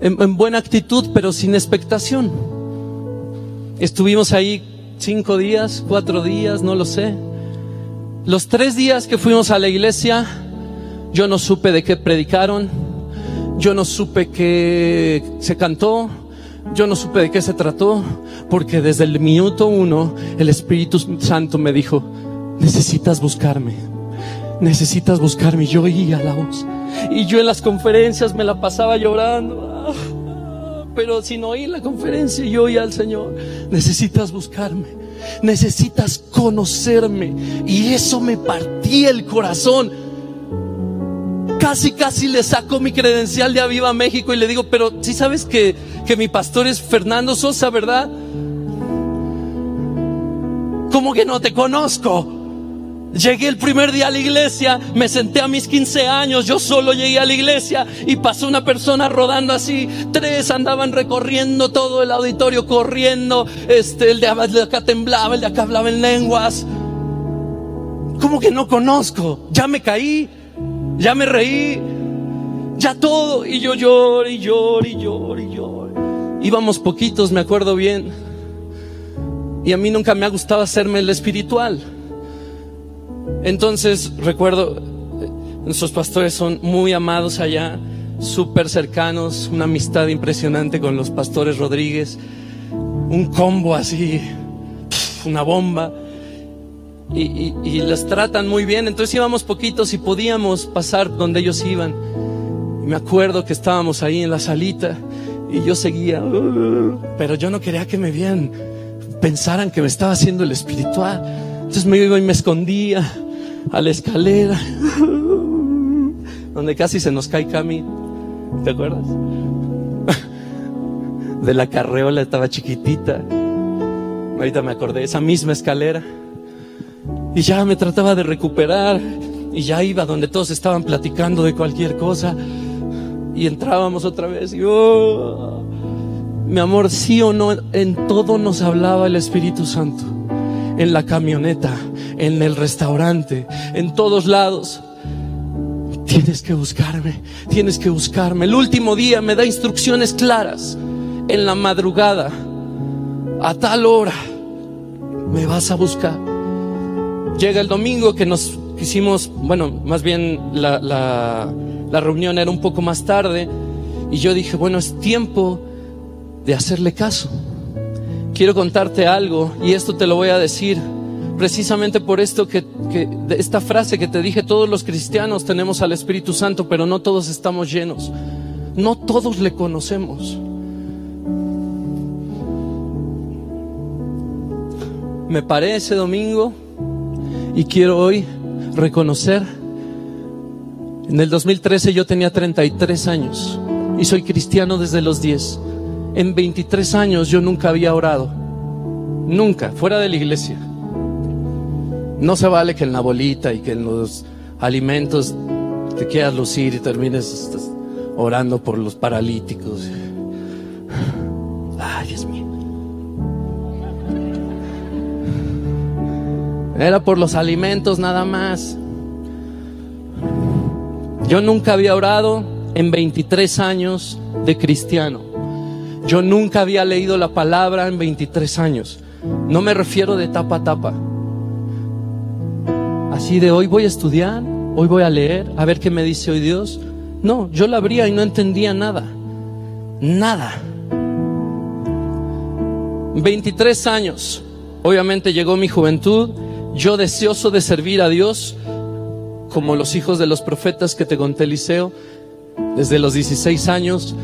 en, buena actitud, pero sin expectación. Estuvimos ahí cinco días, cuatro días, no lo sé. Los tres días que fuimos a la iglesia, yo no supe de qué predicaron, yo no supe qué se cantó, yo no supe de qué se trató, porque desde el minuto uno el Espíritu Santo me dijo, necesitas buscarme, necesitas buscarme. Yo oía la voz. Y yo en las conferencias me la pasaba llorando. Pero sin oír la conferencia, yo oía al Señor, necesitas buscarme, necesitas conocerme. Y eso me partía el corazón casi, casi le saco mi credencial de Aviva México y le digo, pero si sabes que, que mi pastor es Fernando Sosa, ¿verdad? ¿Cómo que no te conozco? Llegué el primer día a la iglesia, me senté a mis 15 años, yo solo llegué a la iglesia y pasó una persona rodando así, tres andaban recorriendo todo el auditorio, corriendo, este, el de acá temblaba, el de acá hablaba en lenguas. ¿Cómo que no conozco? Ya me caí, ya me reí, ya todo. Y yo lloro y lloro y lloro y lloro. Íbamos poquitos, me acuerdo bien. Y a mí nunca me ha gustado hacerme el espiritual. Entonces recuerdo, nuestros pastores son muy amados allá, súper cercanos, una amistad impresionante con los pastores Rodríguez, un combo así, una bomba y, y, las tratan muy bien. Entonces íbamos poquitos y podíamos pasar donde ellos iban. Y me acuerdo que estábamos ahí en la salita y yo seguía, pero yo no quería que me vieran, pensaran que me estaba haciendo el espiritual. Entonces me iba y me escondía a la escalera, donde casi se nos cae Cami. ¿Te acuerdas? De la carreola estaba chiquitita. Ahorita me acordé, esa misma escalera. Y ya me trataba de recuperar. Y ya iba donde todos estaban platicando de cualquier cosa. Y entrábamos otra vez. Y oh, mi amor, sí o no, en todo nos hablaba el Espíritu Santo. En la camioneta, en el restaurante, en todos lados. Tienes que buscarme, tienes que buscarme. El último día me da instrucciones claras. En la madrugada, a tal hora, me vas a buscar. Llega el domingo que nos hicimos, bueno, más bien la, la, la reunión era un poco más tarde y yo dije, bueno, es tiempo de hacerle caso. Quiero contarte algo y esto te lo voy a decir precisamente por esto que, que, esta frase que te dije, todos los cristianos tenemos al Espíritu Santo, pero no todos estamos llenos. No todos le conocemos. Me paré ese domingo y quiero hoy reconocer, en el 2013 yo tenía 33 años y soy cristiano desde los 10. En 23 años yo nunca había orado, nunca, fuera de la iglesia. No se vale que en la bolita y que en los alimentos te quieras lucir y termines orando por los paralíticos. Ay, Dios mío. Era por los alimentos nada más. Yo nunca había orado en 23 años de cristiano. Yo nunca había leído la palabra en 23 años. No me refiero de tapa a tapa. Así de hoy voy a estudiar, hoy voy a leer, a ver qué me dice hoy Dios. No, yo la abría y no entendía nada. Nada. 23 años. Obviamente llegó mi juventud yo deseoso de servir a Dios, como los hijos de los profetas que te conté Eliseo, desde los 16 años,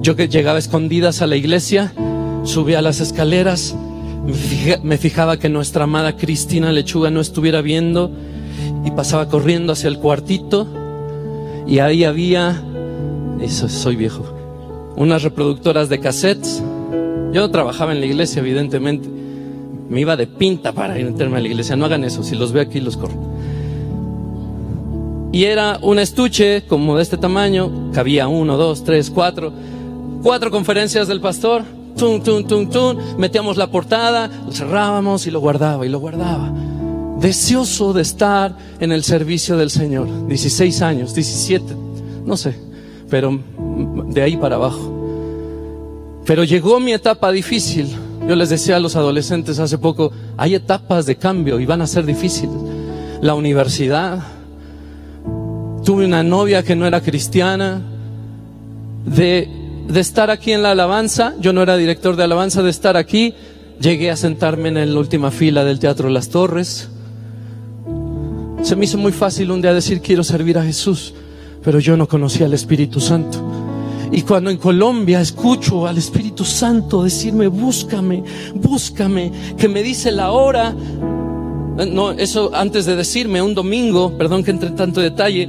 yo que llegaba escondidas a la iglesia, subía a las escaleras, me fijaba que nuestra amada Cristina Lechuga no estuviera viendo y pasaba corriendo hacia el cuartito y ahí había, eso soy viejo, unas reproductoras de cassettes. Yo no trabajaba en la iglesia, evidentemente me iba de pinta para ir a meterme a la iglesia. No hagan eso, si los veo aquí los corro. Y era un estuche como de este tamaño, cabía uno, dos, tres, cuatro, cuatro conferencias del pastor, tum, tum, tum, tum, metíamos la portada, lo cerrábamos y lo guardaba y lo guardaba. deseoso de estar en el servicio del Señor. 16 años, 17, no sé, pero de ahí para abajo. Pero llegó mi etapa difícil. Yo les decía a los adolescentes hace poco, hay etapas de cambio y van a ser difíciles. La universidad, tuve una novia que no era cristiana, de, de estar aquí en la alabanza, yo no era director de alabanza, de estar aquí, llegué a sentarme en la última fila del Teatro Las Torres. Se me hizo muy fácil un día decir quiero servir a Jesús, pero yo no conocía al Espíritu Santo. Y cuando en Colombia escucho al Espíritu Santo decirme, búscame, búscame, que me dice la hora, no, eso antes de decirme, un domingo, perdón que entre tanto detalle,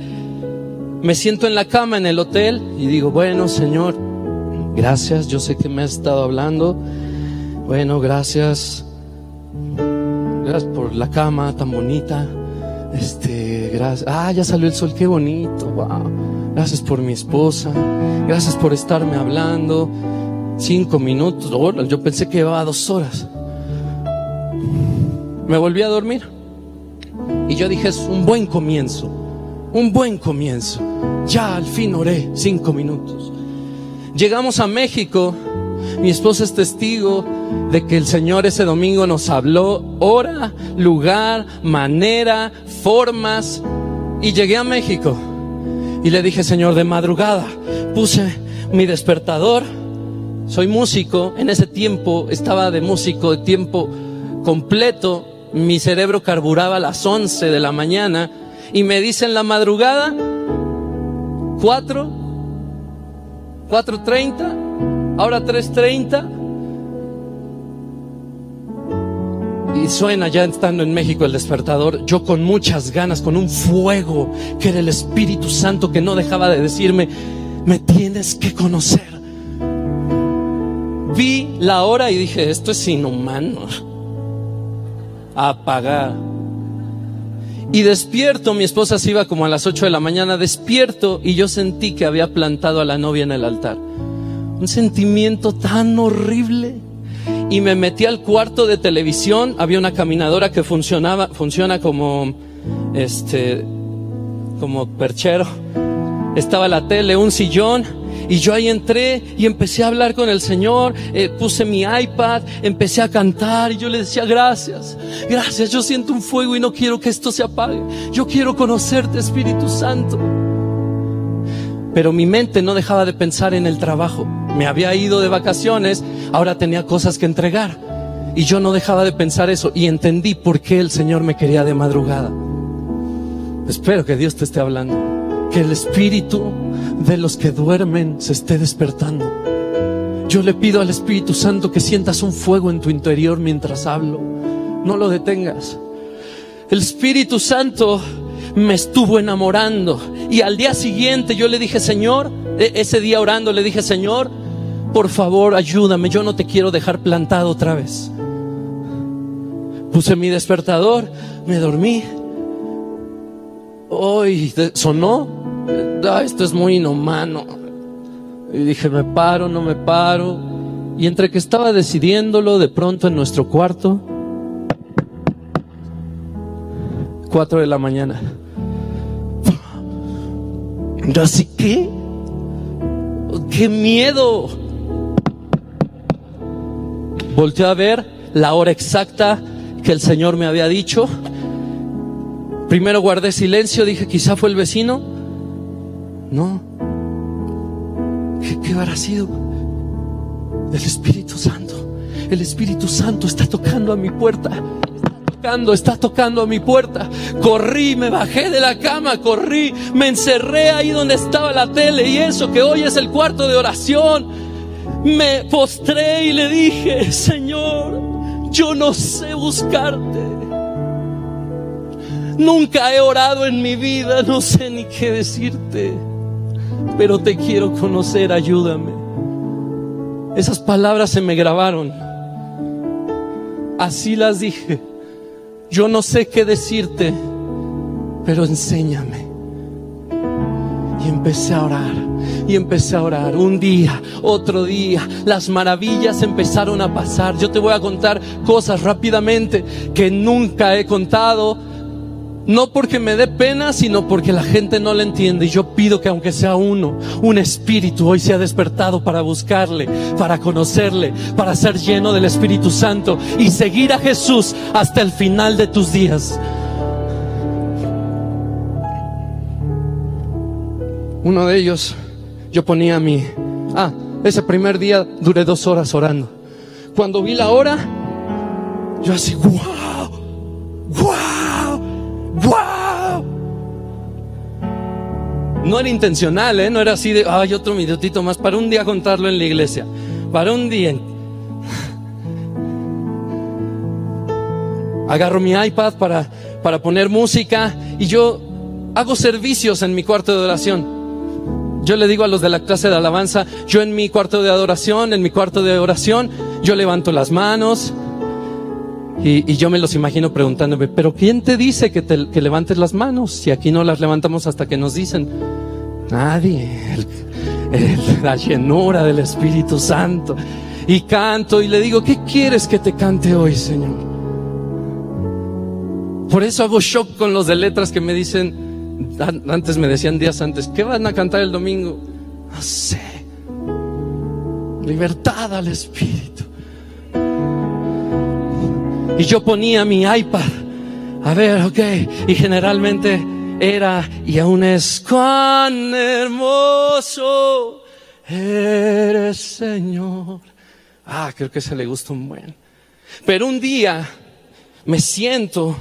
me siento en la cama en el hotel y digo, bueno, Señor, gracias, yo sé que me has estado hablando, bueno, gracias, gracias por la cama tan bonita, este, gracias, ah, ya salió el sol, qué bonito, wow. Gracias por mi esposa. Gracias por estarme hablando. Cinco minutos. yo pensé que llevaba dos horas. Me volví a dormir. Y yo dije, es un buen comienzo. Un buen comienzo. Ya al fin oré cinco minutos. Llegamos a México. Mi esposa es testigo de que el Señor ese domingo nos habló hora, lugar, manera, formas. Y llegué a México. Y le dije, Señor, de madrugada puse mi despertador. Soy músico. En ese tiempo estaba de músico de tiempo completo. Mi cerebro carburaba a las 11 de la mañana. Y me dice en la madrugada, 4, 4.30, ahora 3.30. y suena ya estando en México el despertador, yo con muchas ganas, con un fuego que era el Espíritu Santo que no dejaba de decirme, me tienes que conocer. Vi la hora y dije, esto es inhumano. Apagar. Y despierto, mi esposa se iba como a las 8 de la mañana, despierto y yo sentí que había plantado a la novia en el altar. Un sentimiento tan horrible y me metí al cuarto de televisión. Había una caminadora que funcionaba, funciona como, este, como perchero. Estaba la tele, un sillón. Y yo ahí entré y empecé a hablar con el Señor, eh, puse mi iPad, empecé a cantar y yo le decía, gracias, gracias, yo siento un fuego y no quiero que esto se apague. Yo quiero conocerte, Espíritu Santo. Pero mi mente no dejaba de pensar en el trabajo. Me había ido de vacaciones, ahora tenía cosas que entregar. Y yo no dejaba de pensar eso y entendí por qué el Señor me quería de madrugada. Espero que Dios te esté hablando. Que el espíritu de los que duermen se esté despertando. Yo le pido al Espíritu Santo que sientas un fuego en tu interior mientras hablo. No lo detengas. El Espíritu Santo me estuvo enamorando. Y al día siguiente yo le dije, Señor, e-, ese día orando le dije, Señor, por favor ayúdame, yo no te quiero dejar plantado otra vez. Puse mi despertador, me dormí. Hoy sonó, ah, esto es muy inhumano. Y dije, me paro, no me paro. Y entre que estaba decidiéndolo, de pronto en nuestro cuarto, cuatro de la mañana. Así que, qué miedo. Volteé a ver la hora exacta que el Señor me había dicho. Primero guardé silencio, dije, quizá fue el vecino. No. ¿Qué, qué habrá sido? El Espíritu Santo. El Espíritu Santo está tocando a mi puerta está tocando a mi puerta. Corrí, me bajé de la cama, corrí, me encerré ahí donde estaba la tele y eso que hoy es el cuarto de oración. Me postré y le dije, Señor, yo no sé buscarte. Nunca he orado en mi vida, no sé ni qué decirte, pero te quiero conocer, ayúdame. Esas palabras se me grabaron. Así las dije. Yo no sé qué decirte, pero enséñame. Y empecé a orar, y empecé a orar. Un día, otro día, las maravillas empezaron a pasar. Yo te voy a contar cosas rápidamente que nunca he contado No porque me dé pena, sino porque la gente no le entiende. Y yo pido que aunque sea uno, un espíritu hoy sea despertado para buscarle, para conocerle, para ser lleno del Espíritu Santo y seguir a Jesús hasta el final de tus días. Uno de ellos, yo ponía mi... Ah, ese primer día duré dos horas orando. Cuando vi la hora, yo así, wow, No era intencional, ¿eh? No era así de, ay, otro minutito más, para un día contarlo en la iglesia. Para un día. Agarro mi iPad para, para poner música y yo hago servicios en mi cuarto de oración. Yo le digo a los de la clase de alabanza, yo en mi cuarto de adoración, en mi cuarto de oración, yo levanto las manos y, yo me los imagino preguntándome, pero ¿quién te dice que, te, que levantes las manos si aquí no las levantamos hasta que nos dicen? Nadie, la llenura del Espíritu Santo. Y canto y le digo, ¿qué quieres que te cante hoy, Señor? Por eso hago shock con los de letras que me dicen, antes me decían días antes, ¿qué van a cantar el domingo? No sé. Libertad al Espíritu. Y yo ponía mi iPad. A ver, ok. Y generalmente era y aún es cuán hermoso eres Señor. Ah, creo que se le gusta un buen. Pero un día me siento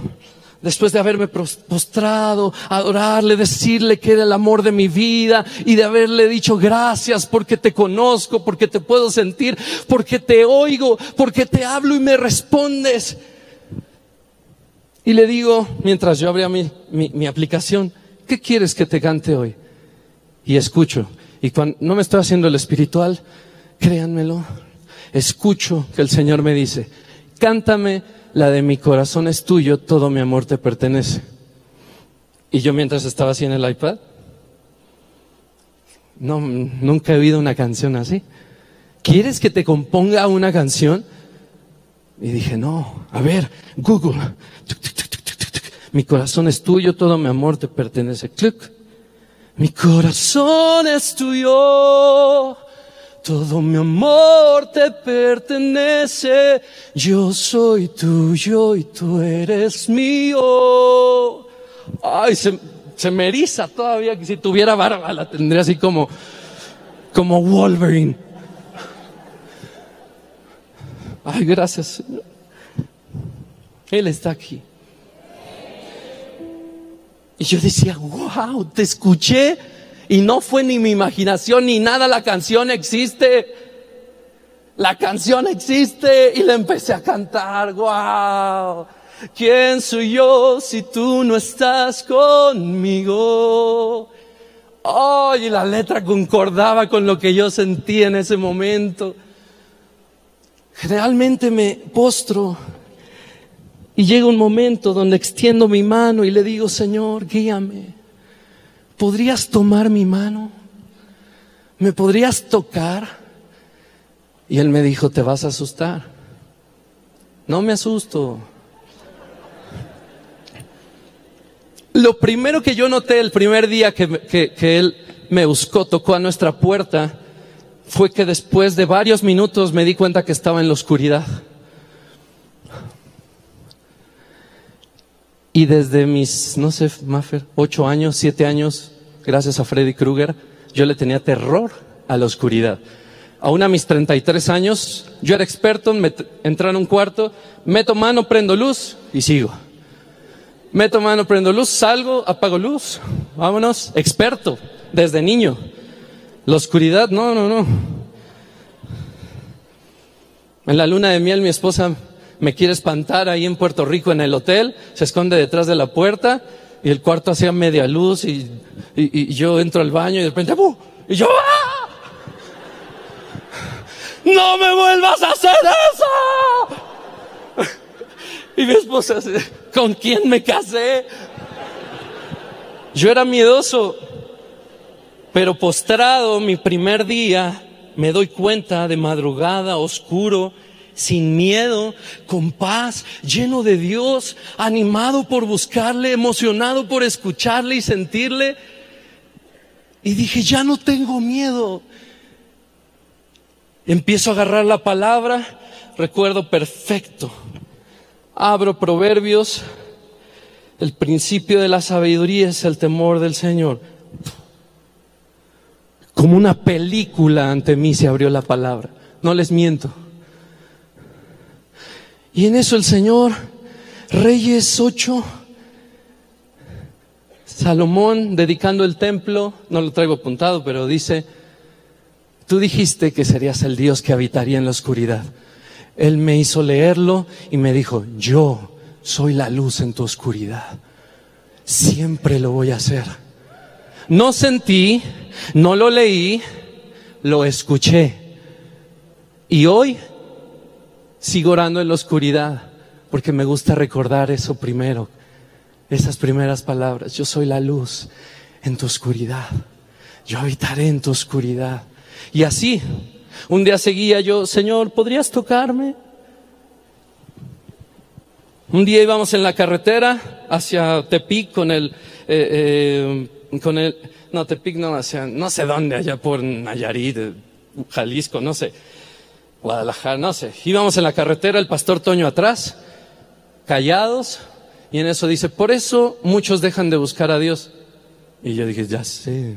después de haberme postrado, adorarle, decirle que era el amor de mi vida y de haberle dicho gracias porque te conozco, porque te puedo sentir, porque te oigo, porque te hablo y me respondes. Y le digo, mientras yo abría mi, mi, aplicación, ¿qué quieres que te cante hoy? Y escucho. Y cuando no me estoy haciendo el espiritual, créanmelo, escucho que el Señor me dice, cántame la de mi corazón es tuyo, todo mi amor te pertenece. Y yo mientras estaba así en el iPad, no, nunca he oído una canción así. ¿Quieres que te componga una canción? Y dije, no, a ver, Google. Mi corazón es tuyo, todo mi amor te pertenece. Mi corazón es tuyo, todo mi amor te pertenece, yo soy tuyo y tú eres mío. Ay, se, se me eriza todavía si tuviera barba la tendría así como, como Wolverine. Ay, gracias, Señor. Él está aquí. Y yo decía, wow, te escuché y no fue ni mi imaginación ni nada, la canción existe. La canción existe y la empecé a cantar. ¡Wow! ¿Quién soy yo si tú no estás conmigo? Oh, y la letra concordaba con lo que yo sentí en ese momento. Realmente me postro y llega un momento donde extiendo mi mano y le digo, Señor, guíame. ¿podrías tomar mi mano? ¿Me podrías tocar? Y él me dijo, te vas a asustar. No me asusto. Lo primero que yo noté el primer día que, que, él me buscó, tocó a nuestra puerta, fue que después de varios minutos me di cuenta que estaba en la oscuridad. Y desde mis, no sé, Maffer, ocho años, siete años, gracias a Freddy Krueger, yo le tenía terror a la oscuridad. Aún a mis 33 años, yo era experto en entrar en un cuarto, meto mano, prendo luz y sigo. Meto mano, prendo luz, salgo, apago luz, vámonos, experto, desde niño. La oscuridad, no, no, no. En la luna de miel mi esposa me quiere espantar ahí en Puerto Rico en el hotel, se esconde detrás de la puerta y el cuarto hacía media luz y, yo entro al baño y de repente, y yo, ¡ah! ¡No me vuelvas a hacer eso! Y mi esposa, ¿con quién me casé? Yo era miedoso, pero postrado mi primer día, me doy cuenta de madrugada, oscuro, sin miedo, con paz, lleno de Dios, animado por buscarle, emocionado por escucharle y sentirle. Y dije, ya no tengo miedo. Empiezo a agarrar la palabra, recuerdo perfecto. Abro Proverbios, el principio de la sabiduría es el temor del Señor. Como una película ante mí se abrió la palabra. No les miento. Y en eso el Señor, Reyes 8, Salomón dedicando el templo, no lo traigo apuntado, pero dice, tú dijiste que serías el Dios que habitaría en la oscuridad. Él me hizo leerlo y me dijo, yo soy la luz en tu oscuridad. Siempre lo voy a hacer. No sentí, no lo leí, lo escuché. Y hoy sigo orando en la oscuridad porque me gusta recordar eso primero, esas primeras palabras. Yo soy la luz en tu oscuridad. Yo habitaré en tu oscuridad. Y así, un día seguía yo, Señor, ¿podrías tocarme? Un día íbamos en la carretera hacia Tepic con el, eh, eh, con el, no, Tepic no, hacia, no sé dónde, allá por Nayarit, Jalisco, no sé, Guadalajara, no sé. Íbamos en la carretera, el pastor Toño atrás, callados, y en eso dice, por eso muchos dejan de buscar a Dios. Y yo dije, ya sé,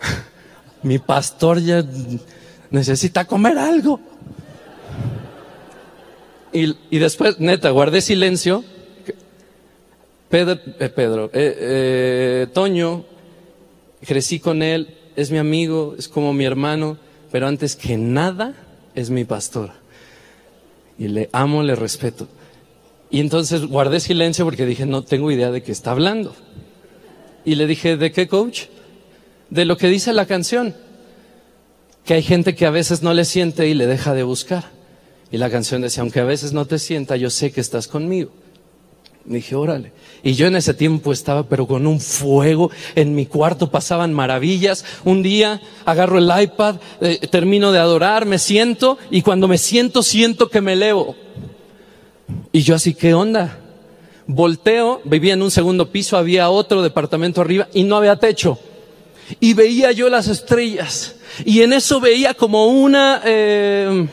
mi pastor ya necesita comer algo. Y, después, neta, guardé silencio. Pedro, eh, Pedro eh, eh, Toño, crecí con él, es mi amigo, es como mi hermano, pero antes que nada es mi pastor. Y le amo, le respeto. Y entonces guardé silencio porque dije, no tengo idea de qué está hablando. Y le dije, ¿de qué coach? De lo que dice la canción. Que hay gente que a veces no le siente y le deja de buscar. Y la canción decía, aunque a veces no te sienta, yo sé que estás conmigo. Dije, órale. Y yo en ese tiempo estaba, pero con un fuego. En mi cuarto pasaban maravillas. Un día agarro el iPad, eh, termino de adorar, me siento y cuando me siento, siento que me elevo. Y yo así, ¿qué onda? Volteo, vivía en un segundo piso, había otro departamento arriba y no había techo. Y veía yo las estrellas. Y en eso veía como una... Eh,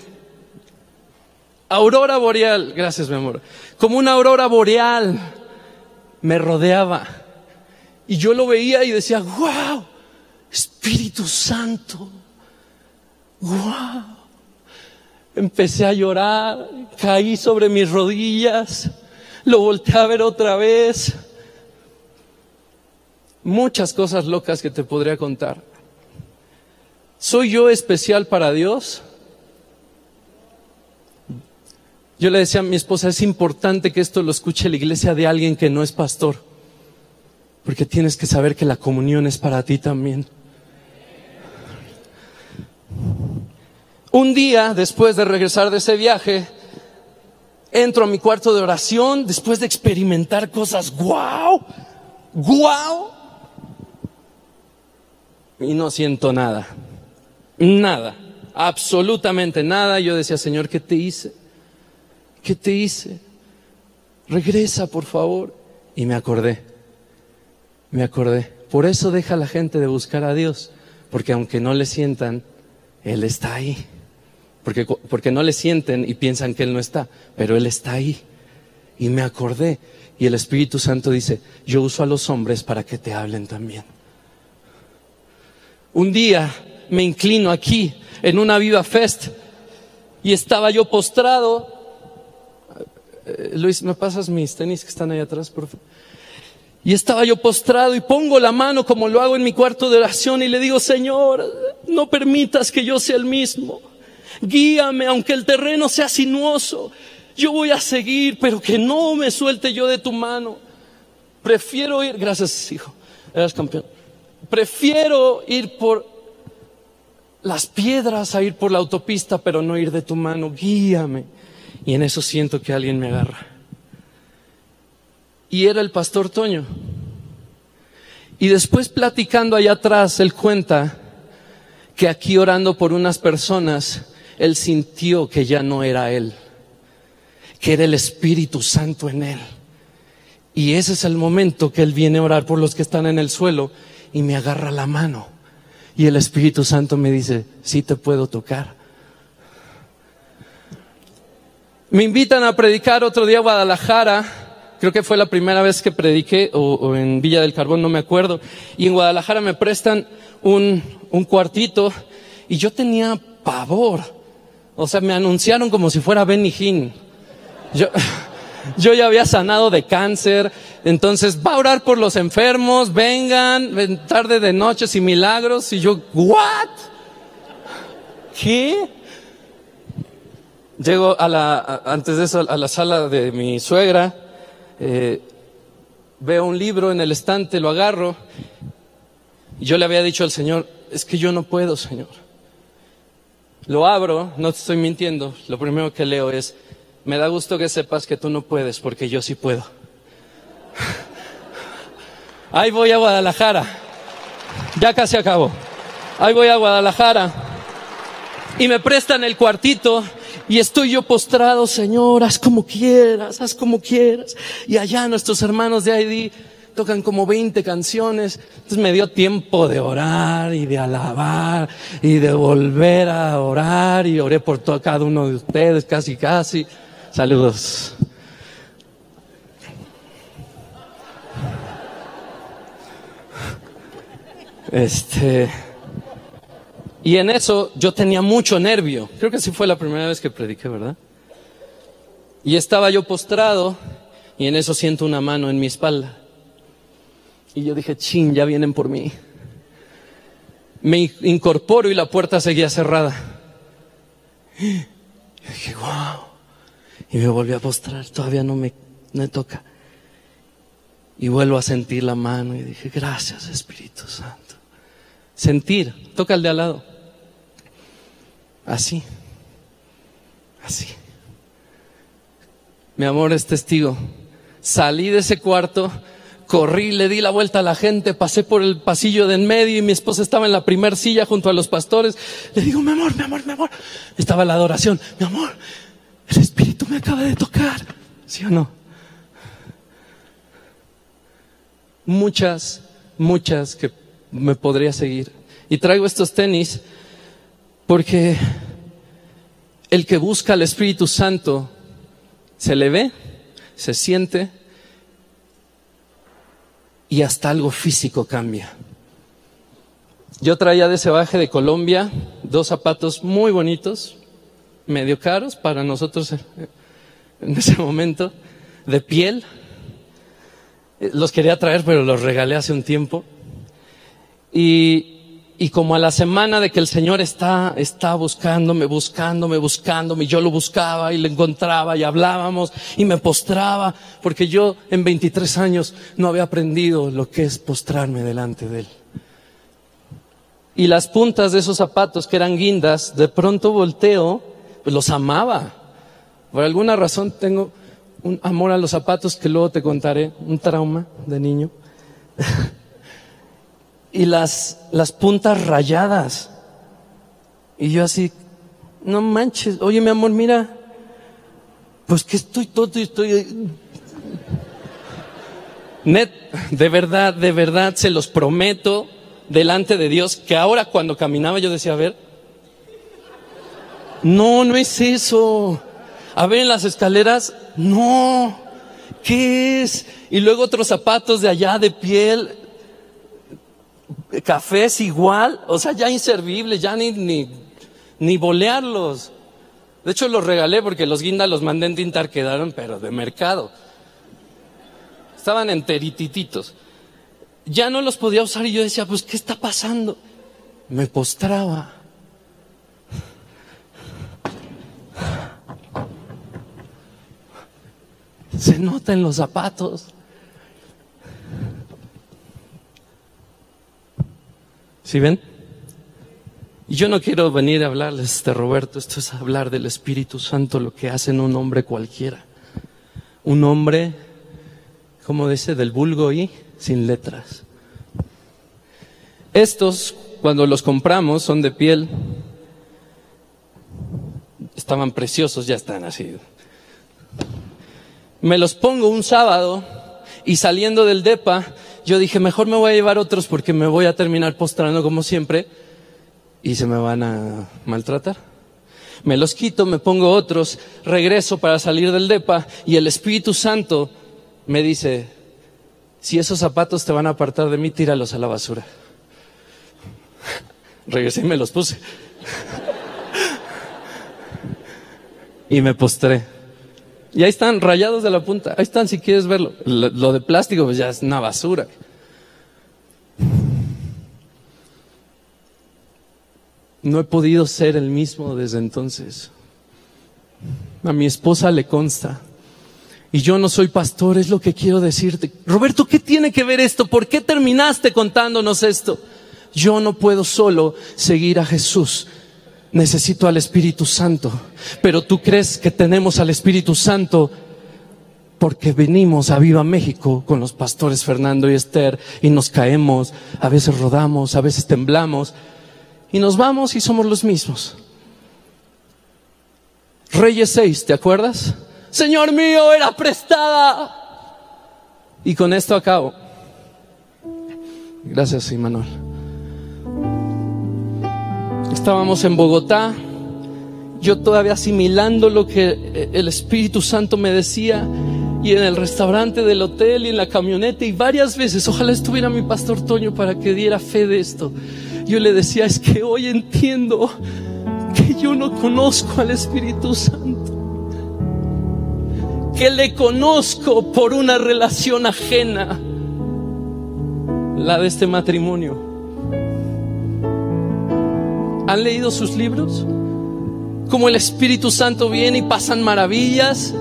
aurora boreal, gracias mi amor, como una aurora boreal me rodeaba. Y yo lo veía y decía, wow, Espíritu Santo, wow. Empecé a llorar, caí sobre mis rodillas, lo volteé a ver otra vez. Muchas cosas locas que te podría contar. ¿Soy yo especial para Dios? Yo le decía a mi esposa, es importante que esto lo escuche la iglesia de alguien que no es pastor, porque tienes que saber que la comunión es para ti también. Un día, después de regresar de ese viaje, entro a mi cuarto de oración después de experimentar cosas, wow, wow, y no siento nada, nada, absolutamente nada. Yo decía, Señor, ¿qué te hice? ¿Qué te hice? Regresa, por favor. Y me acordé, me acordé. Por eso deja la gente de buscar a Dios, porque aunque no le sientan, Él está ahí. Porque, porque no le sienten y piensan que Él no está, pero Él está ahí. Y me acordé. Y el Espíritu Santo dice, yo uso a los hombres para que te hablen también. Un día me inclino aquí en una viva fest y estaba yo postrado eh, Luis, ¿me pasas mis tenis que están ahí atrás, por favor? Y estaba yo postrado y pongo la mano como lo hago en mi cuarto de oración y le digo, Señor, no permitas que yo sea el mismo. Guíame, aunque el terreno sea sinuoso. Yo voy a seguir, pero que no me suelte yo de tu mano. Prefiero ir, gracias hijo, eras campeón. Prefiero ir por las piedras a ir por la autopista, pero no ir de tu mano. Guíame. Y en eso siento que alguien me agarra. Y era el pastor Toño. Y después platicando allá atrás, él cuenta que aquí orando por unas personas, él sintió que ya no era él, que era el Espíritu Santo en él. Y ese es el momento que él viene a orar por los que están en el suelo y me agarra la mano. Y el Espíritu Santo me dice, sí te puedo tocar. Me invitan a predicar otro día a Guadalajara. Creo que fue la primera vez que prediqué, o, en Villa del Carbón, no me acuerdo. Y en Guadalajara me prestan un, un cuartito y yo tenía pavor. O sea, me anunciaron como si fuera Benny Hinn. Yo, yo ya había sanado de cáncer, entonces va a orar por los enfermos, vengan, tarde de noches y milagros. Y yo, ¿what? ¿Qué? Llego a la, antes de eso, a la sala de mi suegra, eh, veo un libro en el estante, lo agarro, y yo le había dicho al Señor, es que yo no puedo, Señor. Lo abro, no te estoy mintiendo, lo primero que leo es, me da gusto que sepas que tú no puedes, porque yo sí puedo. Ahí voy a Guadalajara, ya casi acabo. Ahí voy a Guadalajara y me prestan el cuartito y estoy yo postrado, Señor, haz como quieras, haz como quieras. Y allá nuestros hermanos de ID tocan como 20 canciones. Entonces me dio tiempo de orar y de alabar y de volver a orar y oré por todo, cada uno de ustedes, casi, casi. Saludos. Este, y en eso yo tenía mucho nervio. Creo que sí fue la primera vez que prediqué, ¿verdad? Y estaba yo postrado y en eso siento una mano en mi espalda. Y yo dije, chin, ya vienen por mí. Me incorporo y la puerta seguía cerrada. Y dije, wow. Y me volví a postrar, todavía no me, me toca. Y vuelvo a sentir la mano y dije, gracias Espíritu Santo. Sentir, toca el de al lado. Así, así. Mi amor es testigo. Salí de ese cuarto Corrí, le di la vuelta a la gente, pasé por el pasillo de en medio y mi esposa estaba en la primer silla junto a los pastores. Le digo, mi amor, mi amor, mi amor. Estaba la adoración. Mi amor, el Espíritu me acaba de tocar. ¿Sí o no? Muchas, muchas que me podría seguir. Y traigo estos tenis porque el que busca al Espíritu Santo se le ve, se siente y hasta algo físico cambia. Yo traía de ese baje de Colombia dos zapatos muy bonitos, medio caros para nosotros en ese momento, de piel. Los quería traer, pero los regalé hace un tiempo. Y y como a la semana de que el Señor está, está buscándome, buscándome, buscándome, y yo lo buscaba y le encontraba y hablábamos y me postraba, porque yo en 23 años no había aprendido lo que es postrarme delante de Él. Y las puntas de esos zapatos que eran guindas, de pronto volteo, pues los amaba. Por alguna razón tengo un amor a los zapatos que luego te contaré, un trauma de niño. y las, las puntas rayadas. Y yo así, no manches, oye mi amor, mira, pues que estoy todo y estoy... Net, de verdad, de verdad, se los prometo delante de Dios que ahora cuando caminaba yo decía, a ver, no, no es eso. A ver en las escaleras, no, ¿qué es? Y luego otros zapatos de allá de piel, cafés igual, o sea, ya inservibles, ya ni, ni, ni bolearlos. De hecho, los regalé porque los guindas los mandé en tintar, quedaron, pero de mercado. Estaban enteritititos. Ya no los podía usar y yo decía, pues, ¿qué está pasando? Me postraba. Se nota en los zapatos. ¿Sí ven? Y yo no quiero venir a hablarles de Roberto, esto es hablar del Espíritu Santo, lo que hace en un hombre cualquiera. Un hombre, como dice, del vulgo y sin letras. Estos, cuando los compramos, son de piel. estaban preciosos, ya están así. Me los pongo un sábado y saliendo del DEPA, yo dije, mejor me voy a llevar otros porque me voy a terminar postrando como siempre y se me van a maltratar. Me los quito, me pongo otros, regreso para salir del DEPA y el Espíritu Santo me dice, si esos zapatos te van a apartar de mí, tíralos a la basura. Regresé y me los puse. y me postré. Y ahí están, rayados de la punta. Ahí están, si quieres verlo. Lo, de plástico, pues ya es una basura. No he podido ser el mismo desde entonces. A mi esposa le consta. Y yo no soy pastor, es lo que quiero decirte. Roberto, ¿qué tiene que ver esto? ¿Por qué terminaste contándonos esto? Yo no puedo solo seguir a Jesús. Necesito al Espíritu Santo. Pero tú crees que tenemos al Espíritu Santo porque venimos a Viva México con los pastores Fernando y Esther y nos caemos, a veces rodamos, a veces temblamos y nos vamos y somos los mismos. Reyes 6, ¿te acuerdas? Señor mío, era prestada. Y con esto acabo. Gracias, Imanol. Estábamos en Bogotá, yo todavía asimilando lo que el Espíritu Santo me decía, y en el restaurante del hotel y en la camioneta, y varias veces, ojalá estuviera mi pastor Toño para que diera fe de esto. Yo le decía, es que hoy entiendo que yo no conozco al Espíritu Santo, que le conozco por una relación ajena, la de este matrimonio. ¿Han leído sus libros? Como el Espíritu Santo viene y pasan maravillas.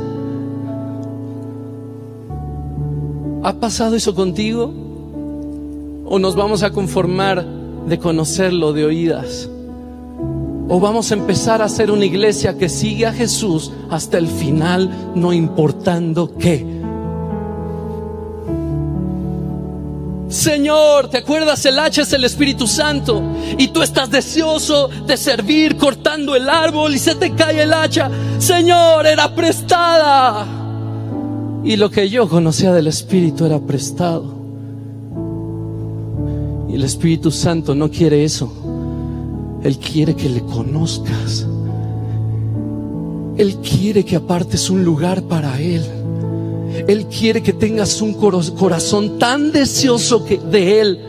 ¿Ha pasado eso contigo? ¿O nos vamos a conformar de conocerlo de oídas? ¿O vamos a empezar a ser una iglesia que sigue a Jesús hasta el final, no importando qué? Señor, ¿te acuerdas? El hacha es el Espíritu Santo y tú estás deseoso de servir cortando el árbol y se te cae el hacha. Señor, era prestada. Y lo que yo conocía del Espíritu era prestado. Y el Espíritu Santo no quiere eso. Él quiere que le conozcas. Él quiere que apartes un lugar para Él. Él quiere que tengas un corazón tan deseoso de Él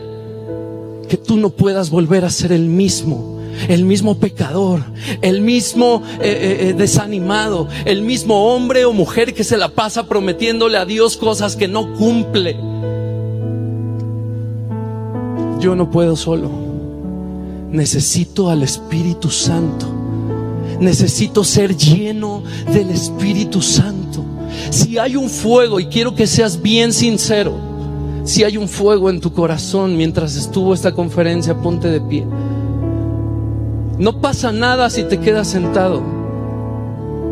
que tú no puedas volver a ser el mismo, el mismo pecador, el mismo eh, eh, eh, desanimado, el mismo hombre o mujer que se la pasa prometiéndole a Dios cosas que no cumple. Yo no puedo solo. Necesito al Espíritu Santo. Necesito ser lleno del Espíritu Santo. Si hay un fuego, y quiero que seas bien sincero, si hay un fuego en tu corazón mientras estuvo esta conferencia, ponte de pie. No pasa nada si te quedas sentado.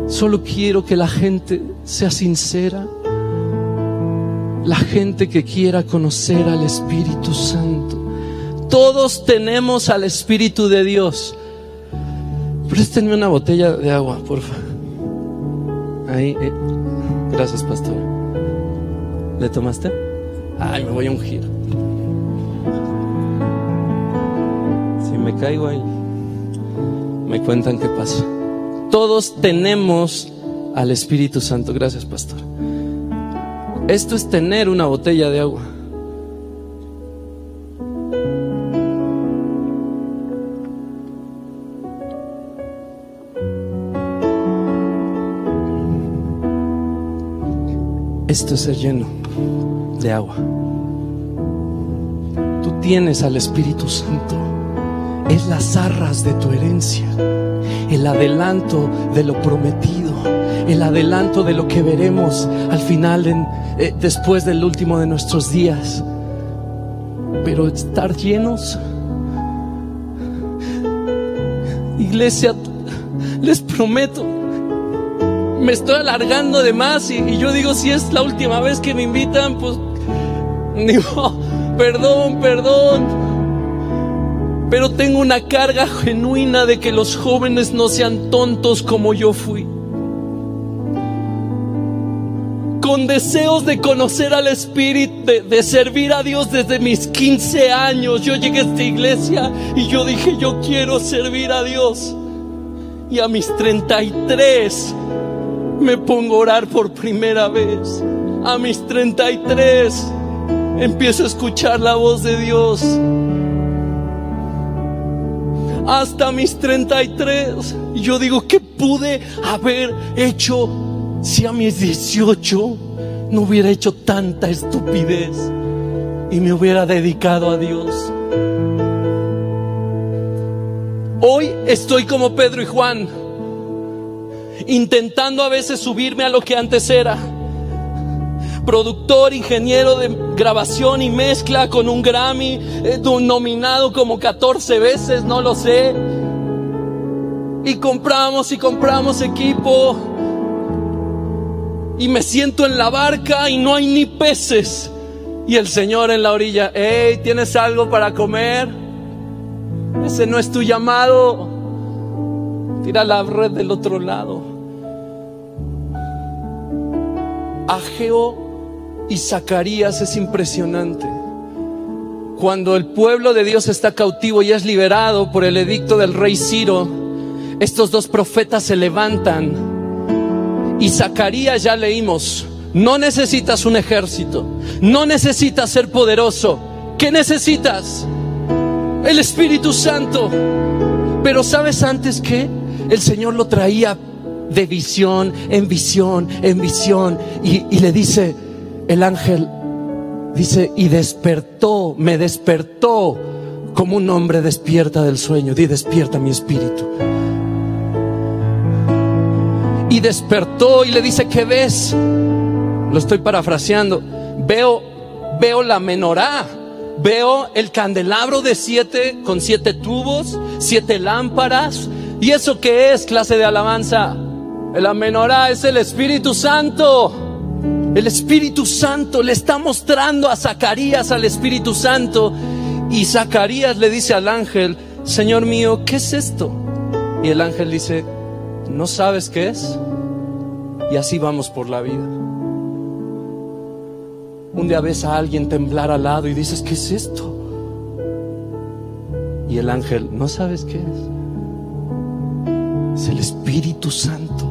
Solo quiero que la gente sea sincera. La gente que quiera conocer al Espíritu Santo. Todos tenemos al Espíritu de Dios. Préstenme una botella de agua, por favor. Ahí. Eh. Gracias, pastor. ¿Le tomaste? Ay, me voy a ungir. Si me caigo ahí, me cuentan qué pasa. Todos tenemos al Espíritu Santo. Gracias, pastor. Esto es tener una botella de agua. Esto es ser lleno de agua. Tú tienes al Espíritu Santo. Es las arras de tu herencia. El adelanto de lo prometido. El adelanto de lo que veremos al final, eh, después del último de nuestros días. Pero estar llenos. Iglesia, les prometo me estoy alargando de más y, yo digo, si es la última vez que me invitan, pues digo, perdón, perdón. Pero tengo una carga genuina de que los jóvenes no sean tontos como yo fui. Con deseos de conocer al Espíritu, de, de, servir a Dios desde mis 15 años. Yo llegué a esta iglesia y yo dije, yo quiero servir a Dios. Y a mis 33 me pongo a orar por primera vez. A mis 33 empiezo a escuchar la voz de Dios. Hasta mis 33. Y yo digo, ¿qué pude haber hecho si a mis 18 no hubiera hecho tanta estupidez y me hubiera dedicado a Dios? Hoy estoy como Pedro y Juan, intentando a veces subirme a lo que antes era. Productor, ingeniero de grabación y mezcla con un Grammy, eh, nominado como 14 veces, no lo sé. Y compramos y compramos equipo. Y me siento en la barca y no hay ni peces. Y el Señor en la orilla, hey, ¿tienes algo para comer? Ese no es tu llamado. Tira la red del otro lado. Ageo y Zacarías es impresionante. Cuando el pueblo de Dios está cautivo y es liberado por el edicto del rey Ciro, estos dos profetas se levantan. Y Zacarías ya leímos, no necesitas un ejército, no necesitas ser poderoso. ¿Qué necesitas? El Espíritu Santo. Pero ¿sabes antes que El Señor lo traía de visión en visión, en visión. Y, le dice, el ángel dice, y despertó, me despertó como un hombre despierta del sueño. Di, despierta mi espíritu. Y despertó y le dice, ¿qué ves? Lo estoy parafraseando. Veo, veo la menorá. Veo el candelabro de siete con siete tubos, siete lámparas. ¿Y eso qué es clase de alabanza? La menorá es el Espíritu Santo. El Espíritu Santo le está mostrando a Zacarías al Espíritu Santo. Y Zacarías le dice al ángel, Señor mío, ¿qué es esto? Y el ángel dice, ¿no sabes qué es? Y así vamos por la vida. Un día ves a alguien temblar al lado y dices, ¿qué es esto? Y el ángel, ¿no sabes qué es? Es el Espíritu Santo.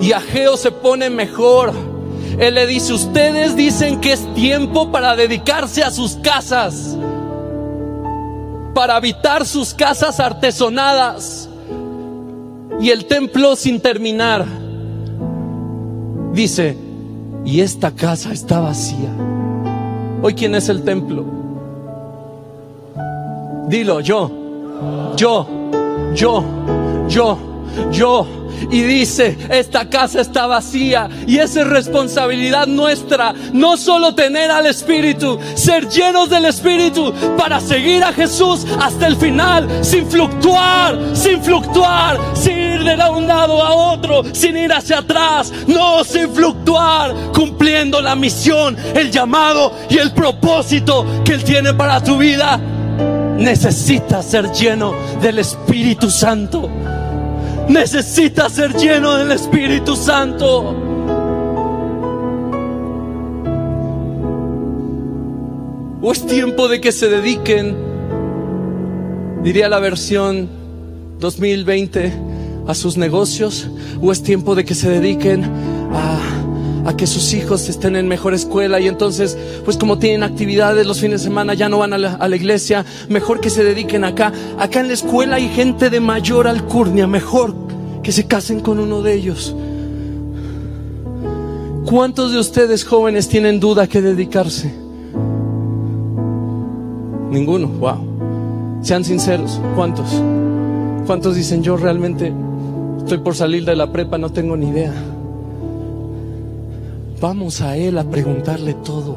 Y Ageo se pone mejor. Él le dice, ustedes dicen que es tiempo para dedicarse a sus casas, para habitar sus casas artesonadas y el templo sin terminar. Dice, y esta casa está vacía. Hoy, ¿quién es el templo? Dilo, yo, yo, yo, yo, yo y dice, esta casa está vacía y esa es responsabilidad nuestra, no solo tener al Espíritu, ser llenos del Espíritu para seguir a Jesús hasta el final, sin fluctuar, sin fluctuar, sin ir de un lado a otro, sin ir hacia atrás, no, sin fluctuar, cumpliendo la misión, el llamado y el propósito que Él tiene para tu vida. Necesitas ser lleno del Espíritu Santo. Necesita ser lleno del Espíritu Santo. O es tiempo de que se dediquen, diría la versión 2020, a sus negocios. O es tiempo de que se dediquen a a que sus hijos estén en mejor escuela y entonces, pues como tienen actividades los fines de semana, ya no van a la, iglesia, mejor que se dediquen acá. Acá en la escuela hay gente de mayor alcurnia, mejor que se casen con uno de ellos. ¿Cuántos de ustedes jóvenes tienen duda que dedicarse? Ninguno, wow. Sean sinceros, ¿cuántos? ¿Cuántos dicen yo realmente estoy por salir de la prepa, no tengo ni idea? Vamos a Él a preguntarle todo.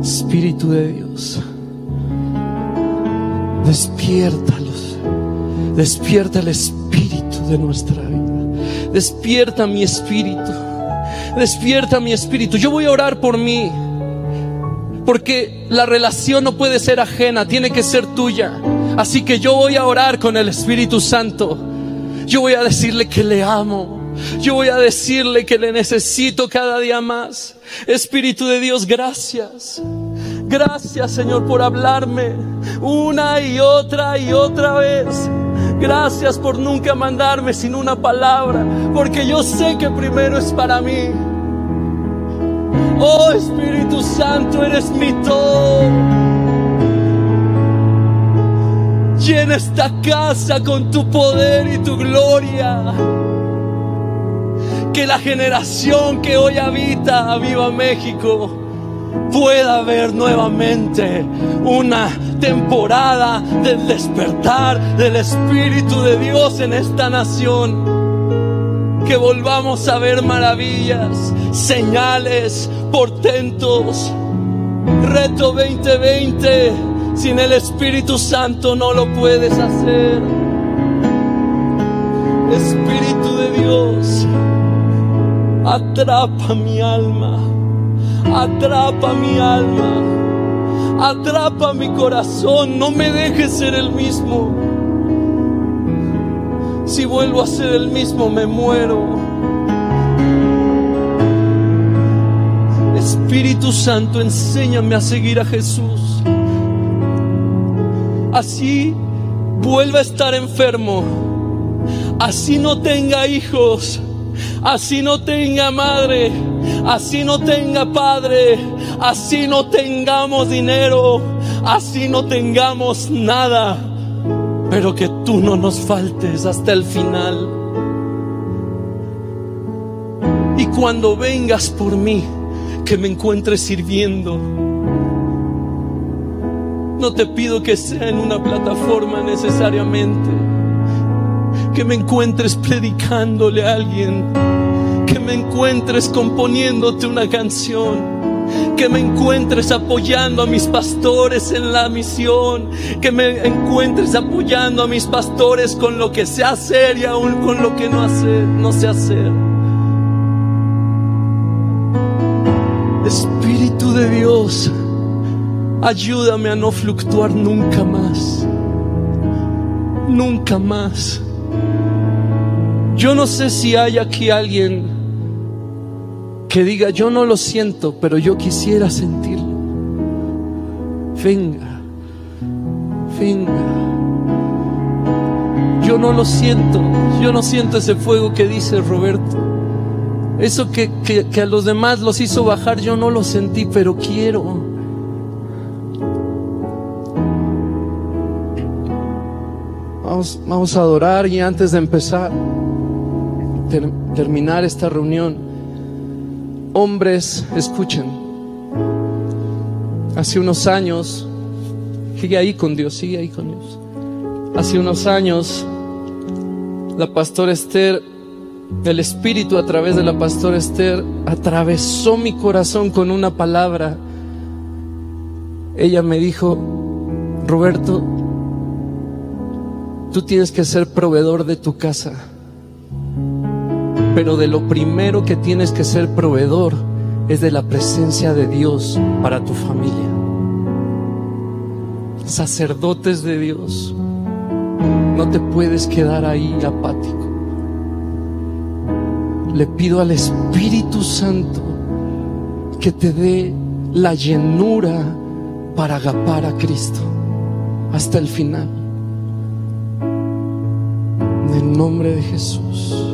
Espíritu de Dios, despiértalos, despierta el espíritu de nuestra vida, despierta mi espíritu, despierta mi espíritu. Yo voy a orar por mí. Porque la relación no puede ser ajena, tiene que ser tuya. Así que yo voy a orar con el Espíritu Santo. Yo voy a decirle que le amo. Yo voy a decirle que le necesito cada día más. Espíritu de Dios, gracias. Gracias Señor por hablarme una y otra y otra vez. Gracias por nunca mandarme sin una palabra, porque yo sé que primero es para mí. Oh Espíritu Santo, eres mi todo. Llena esta casa con tu poder y tu gloria. Que la generación que hoy habita, viva México, pueda ver nuevamente una temporada del despertar del Espíritu de Dios en esta nación. Que volvamos a ver maravillas, señales, portentos. Reto 2020, sin el Espíritu Santo no lo puedes hacer. Espíritu de Dios, atrapa mi alma, atrapa mi alma, atrapa mi corazón, no me dejes ser el mismo. Si vuelvo a ser el mismo, me muero. Espíritu Santo, enséñame a seguir a Jesús. Así vuelva a estar enfermo. Así no tenga hijos. Así no tenga madre. Así no tenga padre. Así no tengamos dinero. Así no tengamos nada. Pero que tú no nos faltes hasta el final. Y cuando vengas por mí, que me encuentres sirviendo. No te pido que sea en una plataforma necesariamente. Que me encuentres predicándole a alguien. Que me encuentres componiéndote una canción. Que me encuentres apoyando a mis pastores en la misión. Que me encuentres apoyando a mis pastores con lo que sé hacer y aún con lo que no, hacer, no sé hacer. Espíritu de Dios, ayúdame a no fluctuar nunca más. Nunca más. Yo no sé si hay aquí alguien que diga, yo no lo siento, pero yo quisiera sentirlo. Venga, venga. Yo no lo siento, yo no siento ese fuego que dice Roberto. Eso que, que, que, a los demás los hizo bajar, yo no lo sentí, pero quiero. Vamos, vamos a adorar y antes de empezar, ter, terminar esta reunión, hombres, escuchen. Hace unos años, sigue ahí con Dios, sigue ahí con Dios. Hace unos años, la pastora Esther el Espíritu a través de la pastora Esther atravesó mi corazón con una palabra. Ella me dijo, Roberto, tú tienes que ser proveedor de tu casa, pero de lo primero que tienes que ser proveedor es de la presencia de Dios para tu familia. Sacerdotes de Dios, no te puedes quedar ahí apático le pido al Espíritu Santo que te dé la llenura para agapar a Cristo hasta el final. En el nombre de Jesús.